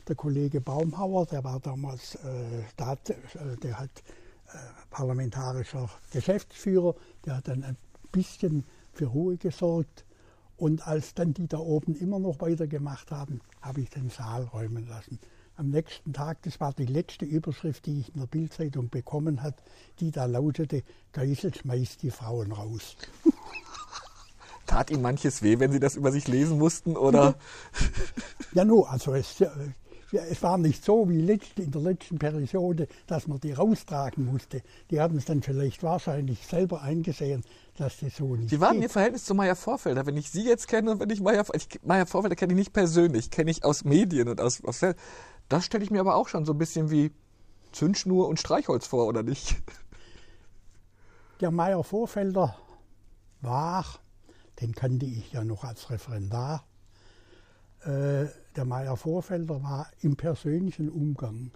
der Kollege Baumhauer, der war damals äh, Staat, äh, der hat äh, parlamentarischer Geschäftsführer, der hat dann ein bisschen für Ruhe gesorgt. Und als dann die da oben immer noch weitergemacht haben, habe ich den Saal räumen lassen. Am nächsten Tag, das war die letzte Überschrift, die ich in der Bildzeitung bekommen hat, die da lautete, Geisel schmeißt die Frauen raus. *laughs* Tat Ihnen manches weh, wenn Sie das über sich lesen mussten, oder? ja, nur, also es, äh, es war nicht so wie in der letzten Periode, dass man die raustragen musste. Die haben es dann vielleicht wahrscheinlich selber eingesehen, dass das so nicht Wie war denn Ihr Verhältnis zu Meier Vorfelder? Wenn ich Sie jetzt kenne, wenn ich Meier, ich, Meier Vorfelder kenne ich nicht persönlich, kenne ich aus Medien und aus, aus das stelle ich mir aber auch schon so ein bisschen wie Zündschnur und Streichholz vor, oder nicht? *laughs* Der Meier Vorfelder war, den kannte ich ja noch als Referendar, äh, der Meier Vorfelder war im persönlichen Umgang,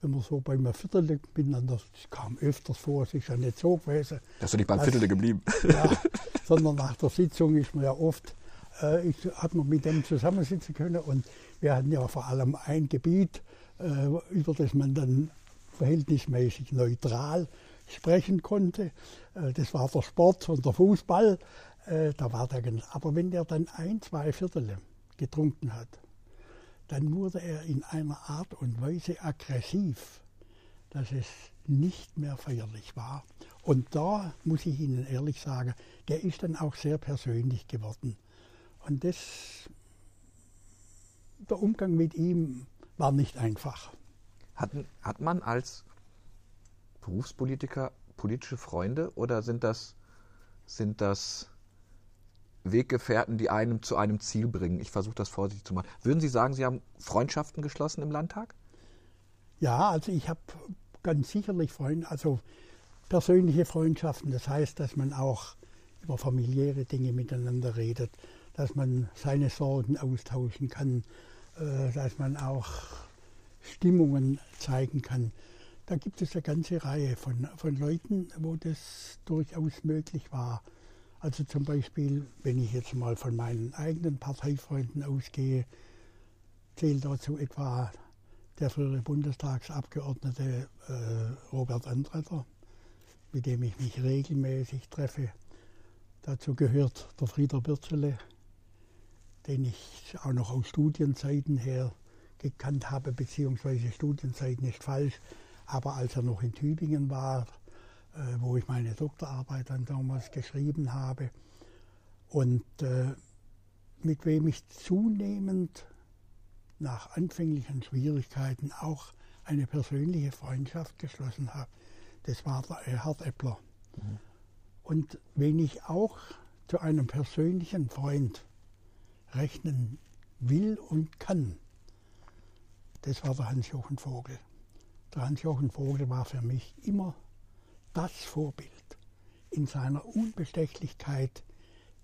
wenn man so beim Viertel miteinander, das kam öfters vor, es ist ja nicht so gewesen. Das ist du nicht beim Viertel geblieben. Ja, sondern nach der Sitzung ist man ja oft, äh, ich, hat man mit dem zusammensitzen können und wir hatten ja vor allem ein Gebiet, äh, über das man dann verhältnismäßig neutral sprechen konnte. Äh, das war der Sport und der Fußball. Äh, da war der, aber wenn der dann ein, zwei Viertel getrunken hat, dann wurde er in einer Art und Weise aggressiv, dass es nicht mehr feierlich war. Und da muss ich Ihnen ehrlich sagen, der ist dann auch sehr persönlich geworden. Und das, der Umgang mit ihm war nicht einfach. Hat, hat man als Berufspolitiker politische Freunde oder sind das, sind das Weggefährten, die einem zu einem Ziel bringen. Ich versuche das vorsichtig zu machen. Würden Sie sagen, Sie haben Freundschaften geschlossen im Landtag? Ja, also ich habe ganz sicherlich Freunde, also persönliche Freundschaften. Das heißt, dass man auch über familiäre Dinge miteinander redet, dass man seine Sorgen austauschen kann, äh, dass man auch Stimmungen zeigen kann. Da gibt es eine ganze Reihe von, von Leuten, wo das durchaus möglich war. Also zum Beispiel, wenn ich jetzt mal von meinen eigenen Parteifreunden ausgehe, zählt dazu etwa der frühere Bundestagsabgeordnete äh, Robert Andretter, mit dem ich mich regelmäßig treffe. Dazu gehört der Frieder Birzele, den ich auch noch aus Studienzeiten her gekannt habe, beziehungsweise Studienzeiten ist falsch, aber als er noch in Tübingen war, wo ich meine Doktorarbeit dann damals geschrieben habe und äh, mit wem ich zunehmend nach anfänglichen Schwierigkeiten auch eine persönliche Freundschaft geschlossen habe. Das war der Erhard Eppler. Mhm. Und wen ich auch zu einem persönlichen Freund rechnen will und kann, das war der Hans-Jochen Vogel. Der Hans-Jochen Vogel war für mich immer das Vorbild in seiner Unbestechlichkeit,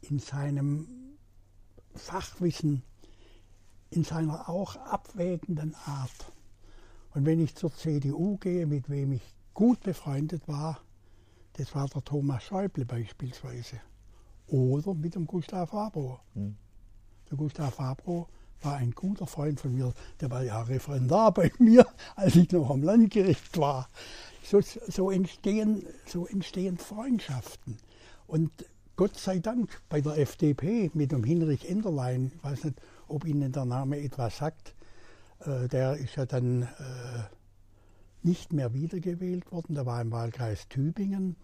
in seinem Fachwissen, in seiner auch abwägenden Art. Und wenn ich zur CDU gehe, mit wem ich gut befreundet war, das war der Thomas Schäuble beispielsweise. Oder mit dem Gustav Fabro. Mhm. Der Gustav Fabro war ein guter Freund von mir, der war ja Referendar bei *laughs* mir, als ich noch am Landgericht war so, so, entstehen, so entstehen Freundschaften. Und Gott sei Dank bei der FDP mit dem Hinrich Enderlein, ich weiß nicht, ob Ihnen der Name etwas sagt, äh, der ist ja dann äh, nicht mehr wiedergewählt worden, der war im Wahlkreis Tübingen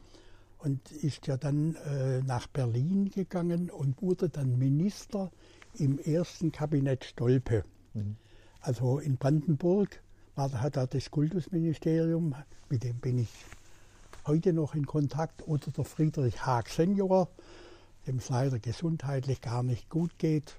und ist ja dann äh, nach Berlin gegangen und wurde dann Minister im ersten Kabinett Stolpe. Mhm. Also in Brandenburg war, hat er das Kultusministerium, mit dem bin ich heute noch in Kontakt, oder der Friedrich Haag Senior, dem es leider gesundheitlich gar nicht gut geht,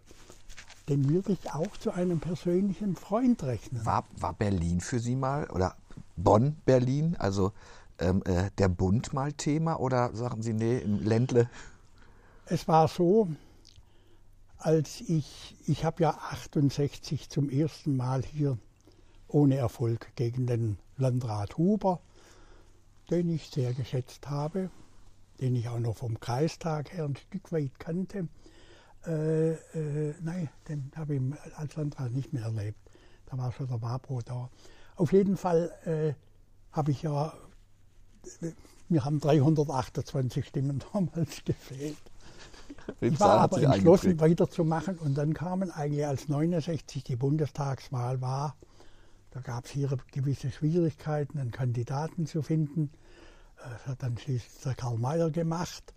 den würde ich auch zu einem persönlichen Freund rechnen. War, war Berlin für Sie mal oder Bonn, Berlin, also ähm, äh, der Bund mal Thema oder sagen Sie, nee, im Ländle? Es war so, als ich, ich habe ja 68 zum ersten Mal hier ohne Erfolg gegen den Landrat Huber, den ich sehr geschätzt habe, den ich auch noch vom Kreistag her ein Stück weit kannte. Äh, äh, nein, den habe ich als Landrat nicht mehr erlebt. Da war schon der Barbro da. Auf jeden Fall äh, habe ich ja, wir haben 328 Stimmen *laughs* damals gefehlt. Ich war aber entschlossen weiterzumachen und dann kamen eigentlich als 69 die Bundestagswahl war, da gab es hier gewisse Schwierigkeiten, einen Kandidaten zu finden. Das hat dann schließlich der Karl Mayer gemacht.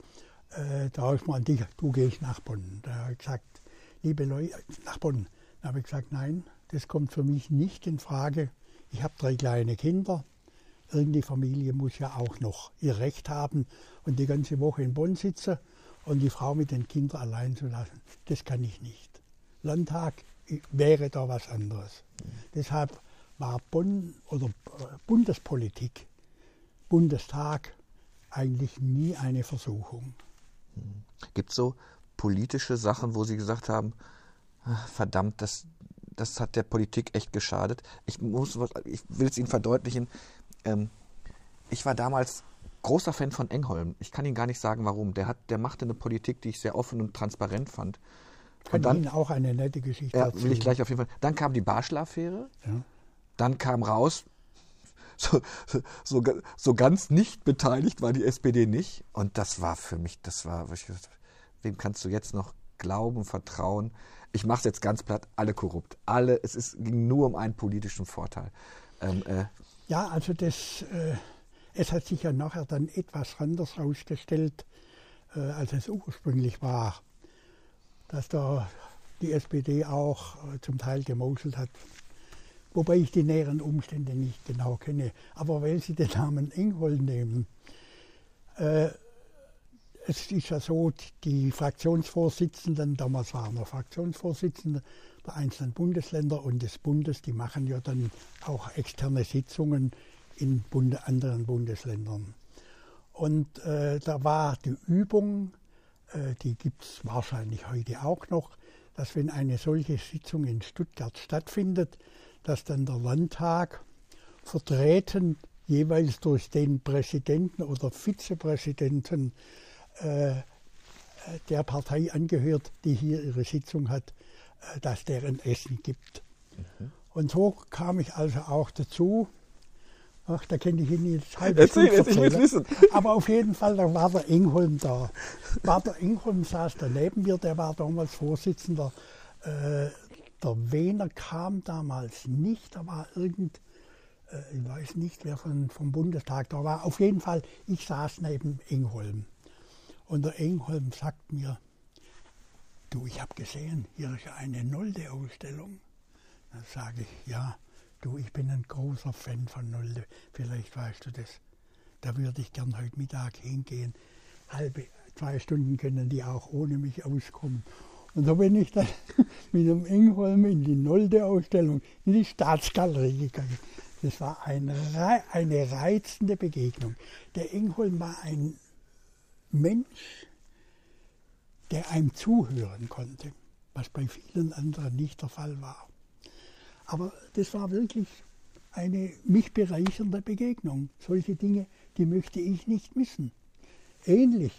Äh, da habe ich mal an dich, du gehst nach Bonn. Da habe ich gesagt, liebe Leute, nach Bonn. Da habe ich gesagt, nein, Das kommt für mich nicht in Frage. Ich habe drei kleine Kinder. Irgendeine Familie muss ja auch noch ihr Recht haben und die ganze Woche in Bonn sitzen und die Frau mit den Kindern allein zu lassen. Das kann ich nicht. Landtag wäre da was anderes. Mhm. Deshalb war Bonn oder äh, Bundespolitik, Bundestag eigentlich nie eine Versuchung. Mhm. Gibt es so politische Sachen, wo Sie gesagt haben, ah, verdammt, das, das hat der Politik echt geschadet? Ich, muss, ich will es Ihnen verdeutlichen. Ähm, ich war damals großer Fan von Engholm. Ich kann Ihnen gar nicht sagen, warum. Der, hat, der machte eine Politik, die ich sehr offen und transparent fand. Kann und dann, Ihnen auch eine nette Geschichte ja, erzählen. will ich gleich auf jeden Fall. Dann kam die Barschel-Affäre. Ja. Dann kam raus, *laughs* so, so, so, ganz nicht beteiligt war die SPD nicht. Und das war für mich, das war, wem kannst du jetzt noch glauben, vertrauen? Ich mache es jetzt ganz platt, alle korrupt. Alle, es ist, ging nur um einen politischen Vorteil. Ähm, äh, ja, also das, äh, es hat sich ja nachher dann etwas anders herausgestellt, äh, als es ursprünglich war. Dass da die SPD auch äh, zum Teil gemauschelt hat. Wobei ich die näheren Umstände nicht genau kenne. Aber weil Sie den Namen Engholm nehmen, äh, es ist ja so, die Fraktionsvorsitzenden, damals waren wir Fraktionsvorsitzende der einzelnen Bundesländer und des Bundes, die machen ja dann auch externe Sitzungen in Bunde, anderen Bundesländern. Und äh, da war die Übung, äh, die gibt es wahrscheinlich heute auch noch, dass wenn eine solche Sitzung in Stuttgart stattfindet, dass dann der Landtag vertreten jeweils durch den Präsidenten oder Vizepräsidenten äh, der Partei angehört, die hier ihre Sitzung hat, äh, dass der ein Essen gibt. Mhm. Und so kam ich also auch dazu. Ach, da kenne ich ihn jetzt halb Erzähl, gut ich will wissen. Aber auf jeden Fall, da war der Engholm da. War der Engholm saß da neben mir, der war damals Vorsitzender. Äh, der Wehner kam damals nicht, da war irgend, äh, ich weiß nicht, wer von, vom Bundestag da war. Auf jeden Fall, ich saß neben Engholm. Und der Engholm sagt mir, du, ich habe gesehen, hier ist ja eine Nolde-Ausstellung. Dann sage ich, ja, du, ich bin ein großer Fan von Nolde, vielleicht weißt du das. Da würde ich gern heute Mittag hingehen. Halbe, zwei Stunden können die auch ohne mich auskommen. Und so bin ich dann *laughs* mit dem Engholm in die Nolde-Ausstellung, in die Staatsgalerie gegangen. Das war eine, eine reizende Begegnung. Der Engholm war ein Mensch, der einem zuhören konnte, was bei vielen anderen nicht der Fall war. Aber das war wirklich eine mich bereichernde Begegnung. Solche Dinge, die möchte ich nicht missen. Ähnlich,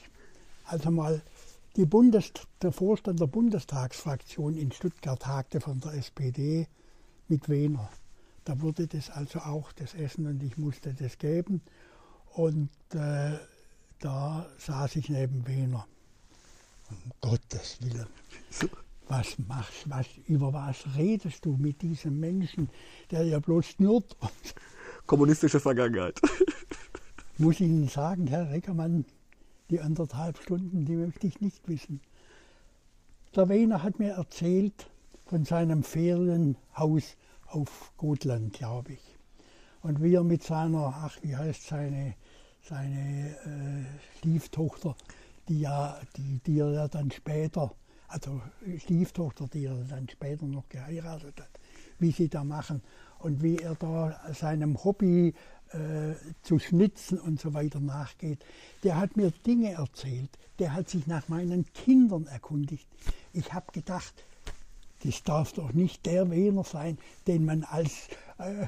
als einmal die Bundes, der Vorstand der Bundestagsfraktion in Stuttgart tagte von der SPD mit Wehner. Da wurde das also auch das Essen und ich musste das geben. Und äh, da saß ich neben Wiener. Um Gottes Willen. Was machst was, über was redest du mit diesem Menschen, der ja bloß schnurrt? Kommunistische Vergangenheit. Muss ich Ihnen sagen, Herr Reckermann, die anderthalb Stunden, die möchte ich nicht wissen. Der Wiener hat mir erzählt von seinem Ferienhaus auf Gotland, glaube ich. Und wie er mit seiner, ach, wie heißt seine seine äh, Stieftochter, die, ja, die, die er ja dann später, also Stieftochter, die er dann später noch geheiratet hat, wie sie da machen und wie er da seinem Hobby äh, zu schnitzen und so weiter nachgeht. Der hat mir Dinge erzählt, der hat sich nach meinen Kindern erkundigt. Ich habe gedacht, das darf doch nicht der Wähler sein, den man als, äh,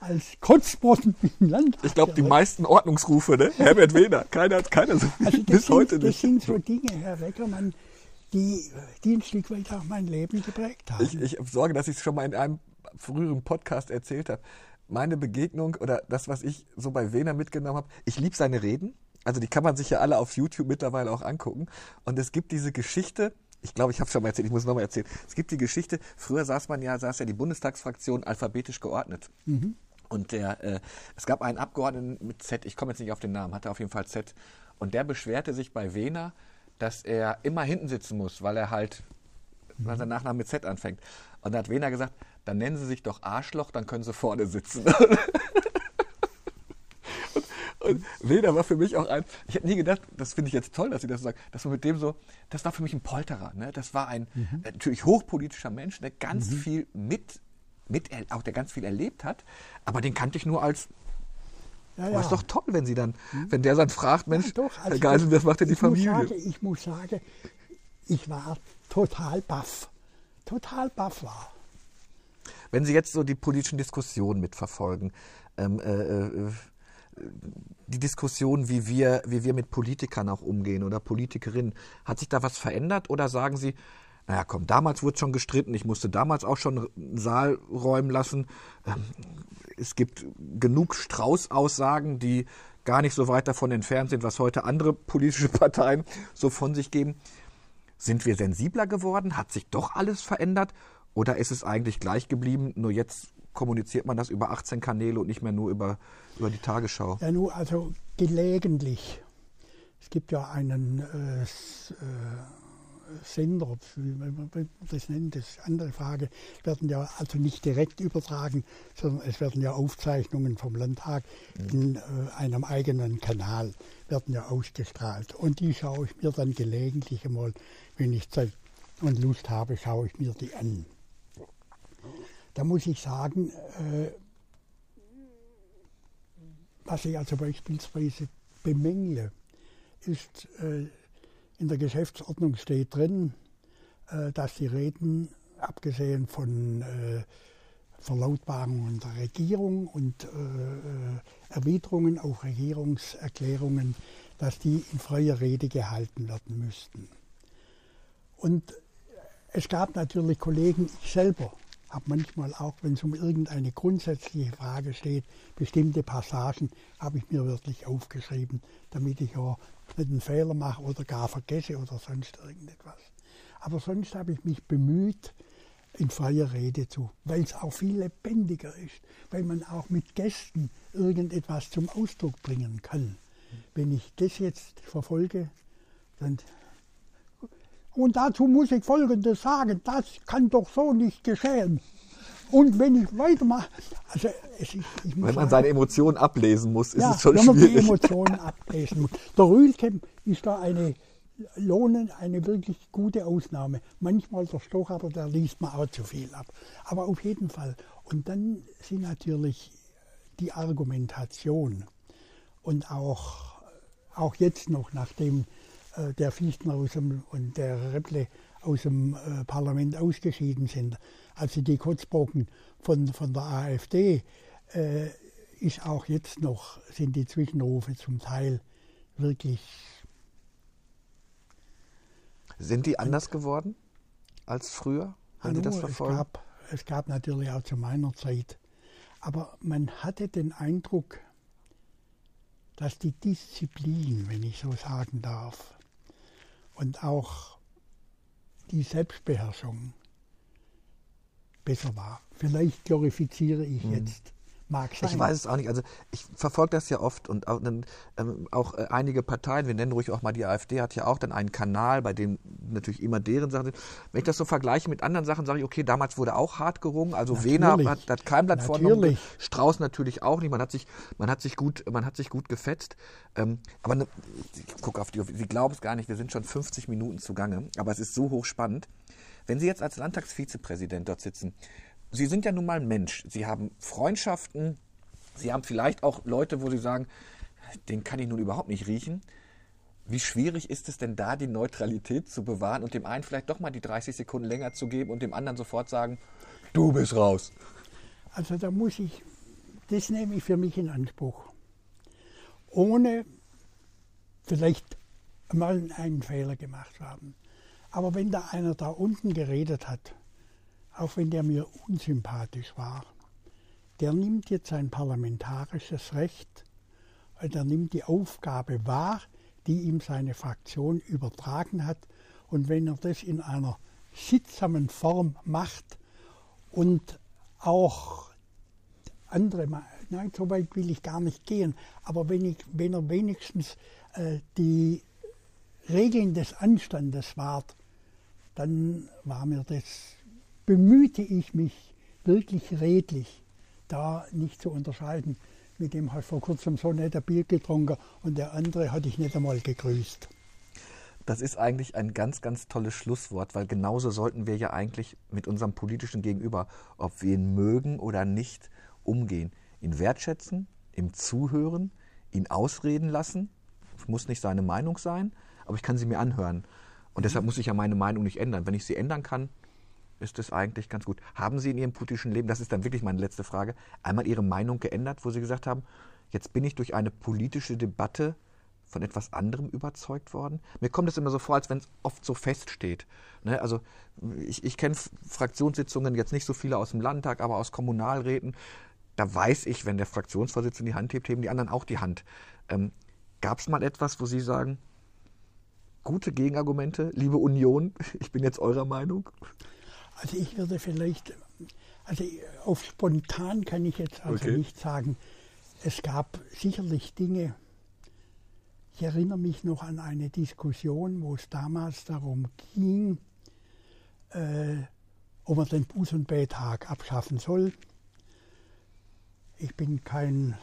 als Kotzbrotten *laughs* im Land hat. Ich glaube, die meisten Ordnungsrufe, ne? Herbert Wehner, keiner hat keiner so also bis sind, heute nicht. Das sind so Dinge, Herr Reckermann, die, die ein Stück weit auch mein Leben geprägt haben. Ich, ich habe Sorge, dass ich es schon mal in einem früheren Podcast erzählt habe. Meine Begegnung oder das, was ich so bei Wehner mitgenommen habe, ich liebe seine Reden. Also die kann man sich ja alle auf YouTube mittlerweile auch angucken. Und es gibt diese Geschichte, ich glaube, ich habe es schon mal erzählt, ich muss es nochmal erzählen. Es gibt die Geschichte, früher saß man ja, saß ja die Bundestagsfraktion alphabetisch geordnet. Mhm. Und der, äh, es gab einen Abgeordneten mit Z, ich komme jetzt nicht auf den Namen, hatte auf jeden Fall Z. Und der beschwerte sich bei Wehner, dass er immer hinten sitzen muss, weil er halt, mhm. weil sein Nachname mit Z anfängt. Und da hat Wehner gesagt, dann nennen Sie sich doch Arschloch, dann können Sie vorne sitzen. *laughs* Und Wilder war für mich auch ein, ich hätte nie gedacht, das finde ich jetzt toll, dass Sie das sagen, dass man mit dem so, das war für mich ein Polterer. Ne? Das war ein mhm. natürlich hochpolitischer Mensch, der ganz mhm. viel mit, mit, auch der ganz viel erlebt hat, aber den kannte ich nur als ja, ja. Aber ist doch toll, wenn sie dann, hm? wenn der dann fragt, Mensch, ja, doch, also Herr Geisel, was macht denn die Familie? Muss sagen, ich muss sagen, ich war total baff. Total baff war. Wenn Sie jetzt so die politischen Diskussionen mitverfolgen, ähm, äh, äh, die Diskussion, wie wir, wie wir mit Politikern auch umgehen oder Politikerinnen, hat sich da was verändert oder sagen Sie, naja, komm, damals wurde schon gestritten, ich musste damals auch schon einen Saal räumen lassen. Ähm, es gibt genug Strauß-Aussagen, die gar nicht so weit davon entfernt sind, was heute andere politische Parteien so von sich geben. Sind wir sensibler geworden? Hat sich doch alles verändert? Oder ist es eigentlich gleich geblieben? Nur jetzt kommuniziert man das über 18 Kanäle und nicht mehr nur über, über die Tagesschau? Ja, nur also gelegentlich. Es gibt ja einen äh, äh Sender, wie man das nennt, das ist eine andere Frage, werden ja also nicht direkt übertragen, sondern es werden ja Aufzeichnungen vom Landtag mhm. in äh, einem eigenen Kanal werden ja ausgestrahlt. Und die schaue ich mir dann gelegentlich einmal, wenn ich Zeit und Lust habe, schaue ich mir die an. Da muss ich sagen, äh, was ich also beispielsweise bemängle, ist äh, in der Geschäftsordnung steht drin, äh, dass die Reden, abgesehen von äh, Verlautbarungen der Regierung und äh, Erwiderungen auf Regierungserklärungen, dass die in freier Rede gehalten werden müssten. Und es gab natürlich Kollegen, ich selber habe manchmal auch, wenn es um irgendeine grundsätzliche Frage steht, bestimmte Passagen habe ich mir wirklich aufgeschrieben, damit ich ja nicht einen Fehler mache oder gar vergesse oder sonst irgendetwas. Aber sonst habe ich mich bemüht, in freier Rede zu, weil es auch viel lebendiger ist, weil man auch mit Gästen irgendetwas zum Ausdruck bringen kann. Wenn ich das jetzt verfolge, dann und dazu muss ich Folgendes sagen, das kann doch so nicht geschehen. Und wenn ich weitermache, also ich, ich Wenn man sagen, seine Emotionen ablesen muss, ist ja, es schon wenn schwierig. Wenn man die Emotionen *laughs* ablesen muss. Der Rühlkamp ist da eine Lohnen eine wirklich gute Ausnahme. Manchmal der Stoch, aber da liest man auch zu viel ab. Aber auf jeden Fall. Und dann sind natürlich die Argumentation und auch, auch jetzt noch, nachdem der Fichtner aus dem, und der Repple aus dem äh, Parlament ausgeschieden sind, also die Kotzbrocken von, von der AfD, äh, ist auch jetzt noch, sind die Zwischenrufe zum Teil wirklich. Sind die anders geworden als früher? Haben Sie das verfolgt? Es gab, es gab natürlich auch zu meiner Zeit. Aber man hatte den Eindruck, dass die Disziplin, wenn ich so sagen darf, und auch die Selbstbeherrschung besser war. Vielleicht glorifiziere ich mhm. jetzt Mag sein. Ich weiß es auch nicht. Also ich verfolge das ja oft und auch, dann, ähm, auch äh, einige Parteien, wir nennen ruhig auch mal die AfD, hat ja auch dann einen Kanal, bei dem natürlich immer deren Sachen sind. Wenn ich das so vergleiche mit anderen Sachen, sage ich, okay, damals wurde auch hart gerungen. Also natürlich. Wehner hat, hat kein Blatt vorne, Strauß natürlich auch nicht. Man hat sich, man hat sich gut, man hat sich gut gefetzt. Ähm, aber ne, ich gucke auf die, Sie glauben es gar nicht, wir sind schon 50 Minuten zugange, aber es ist so hochspannend. Wenn Sie jetzt als Landtagsvizepräsident dort sitzen, Sie sind ja nun mal Mensch. Sie haben Freundschaften. Sie haben vielleicht auch Leute, wo Sie sagen, den kann ich nun überhaupt nicht riechen. Wie schwierig ist es denn da, die Neutralität zu bewahren und dem einen vielleicht doch mal die 30 Sekunden länger zu geben und dem anderen sofort sagen, du bist raus? Also da muss ich, das nehme ich für mich in Anspruch. Ohne vielleicht mal einen Fehler gemacht zu haben. Aber wenn da einer da unten geredet hat auch wenn der mir unsympathisch war, der nimmt jetzt sein parlamentarisches Recht, der nimmt die Aufgabe wahr, die ihm seine Fraktion übertragen hat. Und wenn er das in einer sittsamen Form macht und auch andere, nein, so weit will ich gar nicht gehen, aber wenn, ich, wenn er wenigstens äh, die Regeln des Anstandes wahrt, dann war mir das bemühte ich mich wirklich redlich, da nicht zu unterscheiden. Mit dem hast du vor kurzem so ein Bier getrunken und der andere hatte ich nicht einmal gegrüßt. Das ist eigentlich ein ganz, ganz tolles Schlusswort, weil genauso sollten wir ja eigentlich mit unserem politischen Gegenüber, ob wir ihn mögen oder nicht, umgehen. Ihn wertschätzen, ihm zuhören, ihn ausreden lassen. Es muss nicht seine Meinung sein, aber ich kann sie mir anhören. Und deshalb muss ich ja meine Meinung nicht ändern. Wenn ich sie ändern kann, ist es eigentlich ganz gut. Haben Sie in Ihrem politischen Leben, das ist dann wirklich meine letzte Frage, einmal Ihre Meinung geändert, wo Sie gesagt haben, jetzt bin ich durch eine politische Debatte von etwas anderem überzeugt worden? Mir kommt es immer so vor, als wenn es oft so feststeht. Ne? Also ich, ich kenne Fraktionssitzungen jetzt nicht so viele aus dem Landtag, aber aus Kommunalräten. Da weiß ich, wenn der Fraktionsvorsitzende die Hand hebt, heben die anderen auch die Hand. Ähm, Gab es mal etwas, wo Sie sagen, gute Gegenargumente, liebe Union, *laughs* ich bin jetzt eurer Meinung? Also ich würde vielleicht, also auf spontan kann ich jetzt also okay. nicht sagen. Es gab sicherlich Dinge, ich erinnere mich noch an eine Diskussion, wo es damals darum ging, äh, ob man den Buß- und Bettag abschaffen soll. Ich bin kein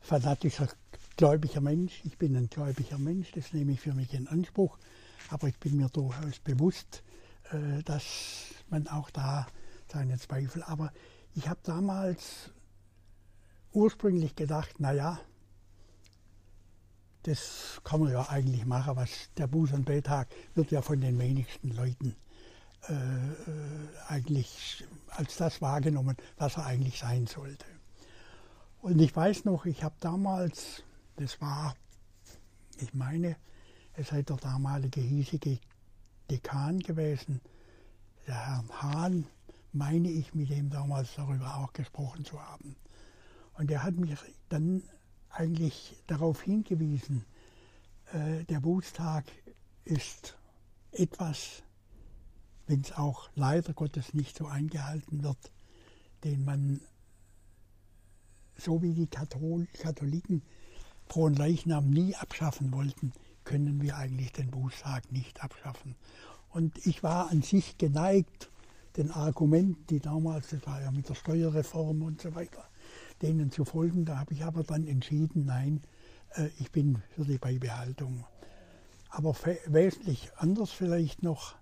fanatischer gläubiger Mensch. Ich bin ein gläubiger Mensch, das nehme ich für mich in Anspruch. Aber ich bin mir durchaus bewusst, äh, dass man auch da seine Zweifel. Aber ich habe damals ursprünglich gedacht, naja, das kann man ja eigentlich machen, was der Buß- und Betag wird ja von den wenigsten Leuten äh, äh, eigentlich als das wahrgenommen, was er eigentlich sein sollte. Und ich weiß noch, ich habe damals, das war, ich meine, es sei der damalige hiesige Dekan gewesen, der Herr Hahn, meine ich, mit dem damals darüber auch gesprochen zu haben. Und er hat mich dann eigentlich darauf hingewiesen, äh, der Bußtag ist etwas, wenn es auch leider Gottes nicht so eingehalten wird, den man, so wie die Kathol Katholiken Frohen Leichnam nie abschaffen wollten, können wir eigentlich den Bußtag nicht abschaffen. Und ich war an sich geneigt, den Argumenten, die damals, das war ja mit der Steuerreform und so weiter, denen zu folgen. Da habe ich aber dann entschieden, nein, äh, ich bin für die Beibehaltung. Aber wesentlich anders vielleicht noch,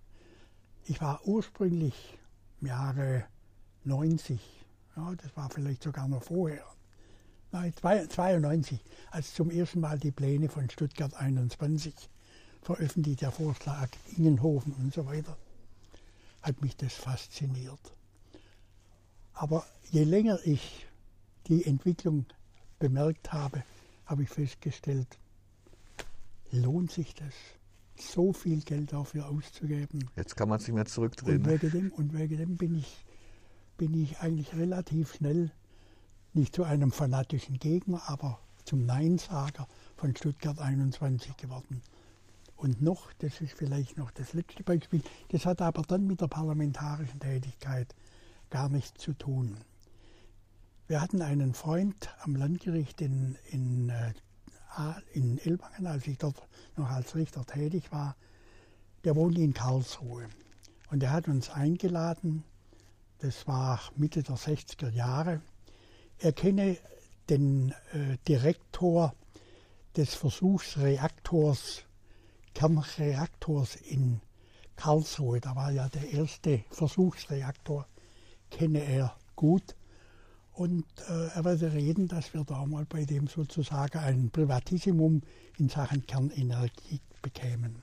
ich war ursprünglich im Jahre 90, ja, das war vielleicht sogar noch vorher, nein, 92, als zum ersten Mal die Pläne von Stuttgart 21 veröffentlicht, der Vorschlag Ingenhofen und so weiter, hat mich das fasziniert. Aber je länger ich die Entwicklung bemerkt habe, habe ich festgestellt, lohnt sich das, so viel Geld dafür auszugeben. Jetzt kann man sich mehr zurückdrehen. Und wegen dem, und wegen dem bin, ich, bin ich eigentlich relativ schnell nicht zu einem fanatischen Gegner, aber zum Neinsager von Stuttgart 21 geworden. Und noch, das ist vielleicht noch das letzte Beispiel, das hat aber dann mit der parlamentarischen Tätigkeit gar nichts zu tun. Wir hatten einen Freund am Landgericht in, in, äh, in Elbangen, als ich dort noch als Richter tätig war. Der wohnt in Karlsruhe. Und er hat uns eingeladen, das war Mitte der 60er Jahre. Er kenne den äh, Direktor des Versuchsreaktors, Kernreaktors in Karlsruhe. Da war ja der erste Versuchsreaktor, kenne er gut. Und äh, er werde reden, dass wir da mal bei dem sozusagen ein Privatissimum in Sachen Kernenergie bekämen.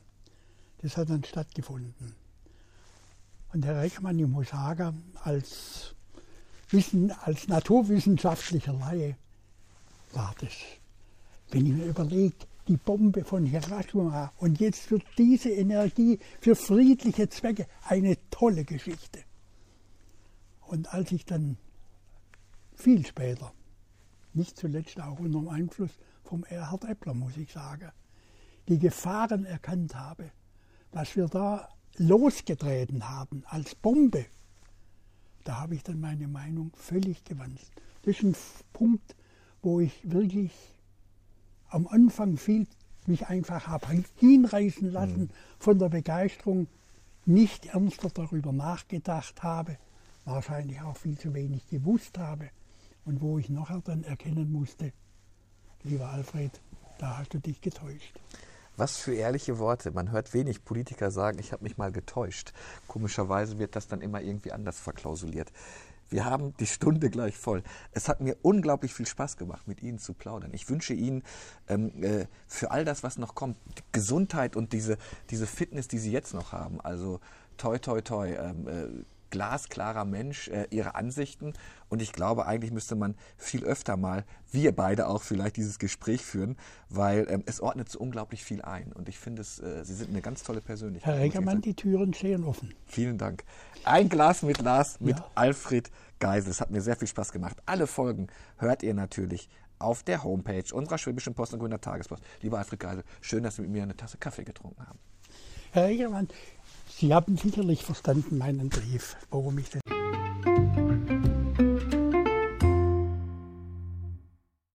Das hat dann stattgefunden. Und Herr Reichmann, ich muss sagen, als, Wissen, als naturwissenschaftlicher Laie war das, wenn ich mir überlege, die Bombe von Hiroshima und jetzt wird diese Energie für friedliche Zwecke eine tolle Geschichte. Und als ich dann viel später, nicht zuletzt auch unter dem Einfluss vom Erhard Eppler, muss ich sagen, die Gefahren erkannt habe, was wir da losgetreten haben als Bombe, da habe ich dann meine Meinung völlig gewandelt. Das ist ein Punkt, wo ich wirklich am Anfang viel mich einfach habe hinreißen lassen mhm. von der Begeisterung, nicht ernster darüber nachgedacht habe wahrscheinlich auch viel zu wenig gewusst habe und wo ich nachher dann erkennen musste, lieber Alfred, da hast du dich getäuscht. Was für ehrliche Worte. Man hört wenig Politiker sagen, ich habe mich mal getäuscht. Komischerweise wird das dann immer irgendwie anders verklausuliert. Wir haben die Stunde gleich voll. Es hat mir unglaublich viel Spaß gemacht, mit Ihnen zu plaudern. Ich wünsche Ihnen ähm, äh, für all das, was noch kommt, Gesundheit und diese, diese Fitness, die Sie jetzt noch haben. Also toi, toi, toi. Ähm, äh, glasklarer Mensch, äh, ihre Ansichten. Und ich glaube, eigentlich müsste man viel öfter mal, wir beide auch vielleicht dieses Gespräch führen, weil ähm, es ordnet so unglaublich viel ein. Und ich finde, es, äh, Sie sind eine ganz tolle Persönlichkeit. Herr Reckermann, die Türen stehen offen. Vielen Dank. Ein Glas mit Lars, mit ja. Alfred Geisel. Es hat mir sehr viel Spaß gemacht. Alle Folgen hört ihr natürlich auf der Homepage unserer Schwäbischen Post und Grüner Tagespost. Lieber Alfred Geisel, schön, dass Sie mit mir eine Tasse Kaffee getrunken haben. Herr Reckermann, Sie haben sicherlich verstanden meinen Brief, warum ich das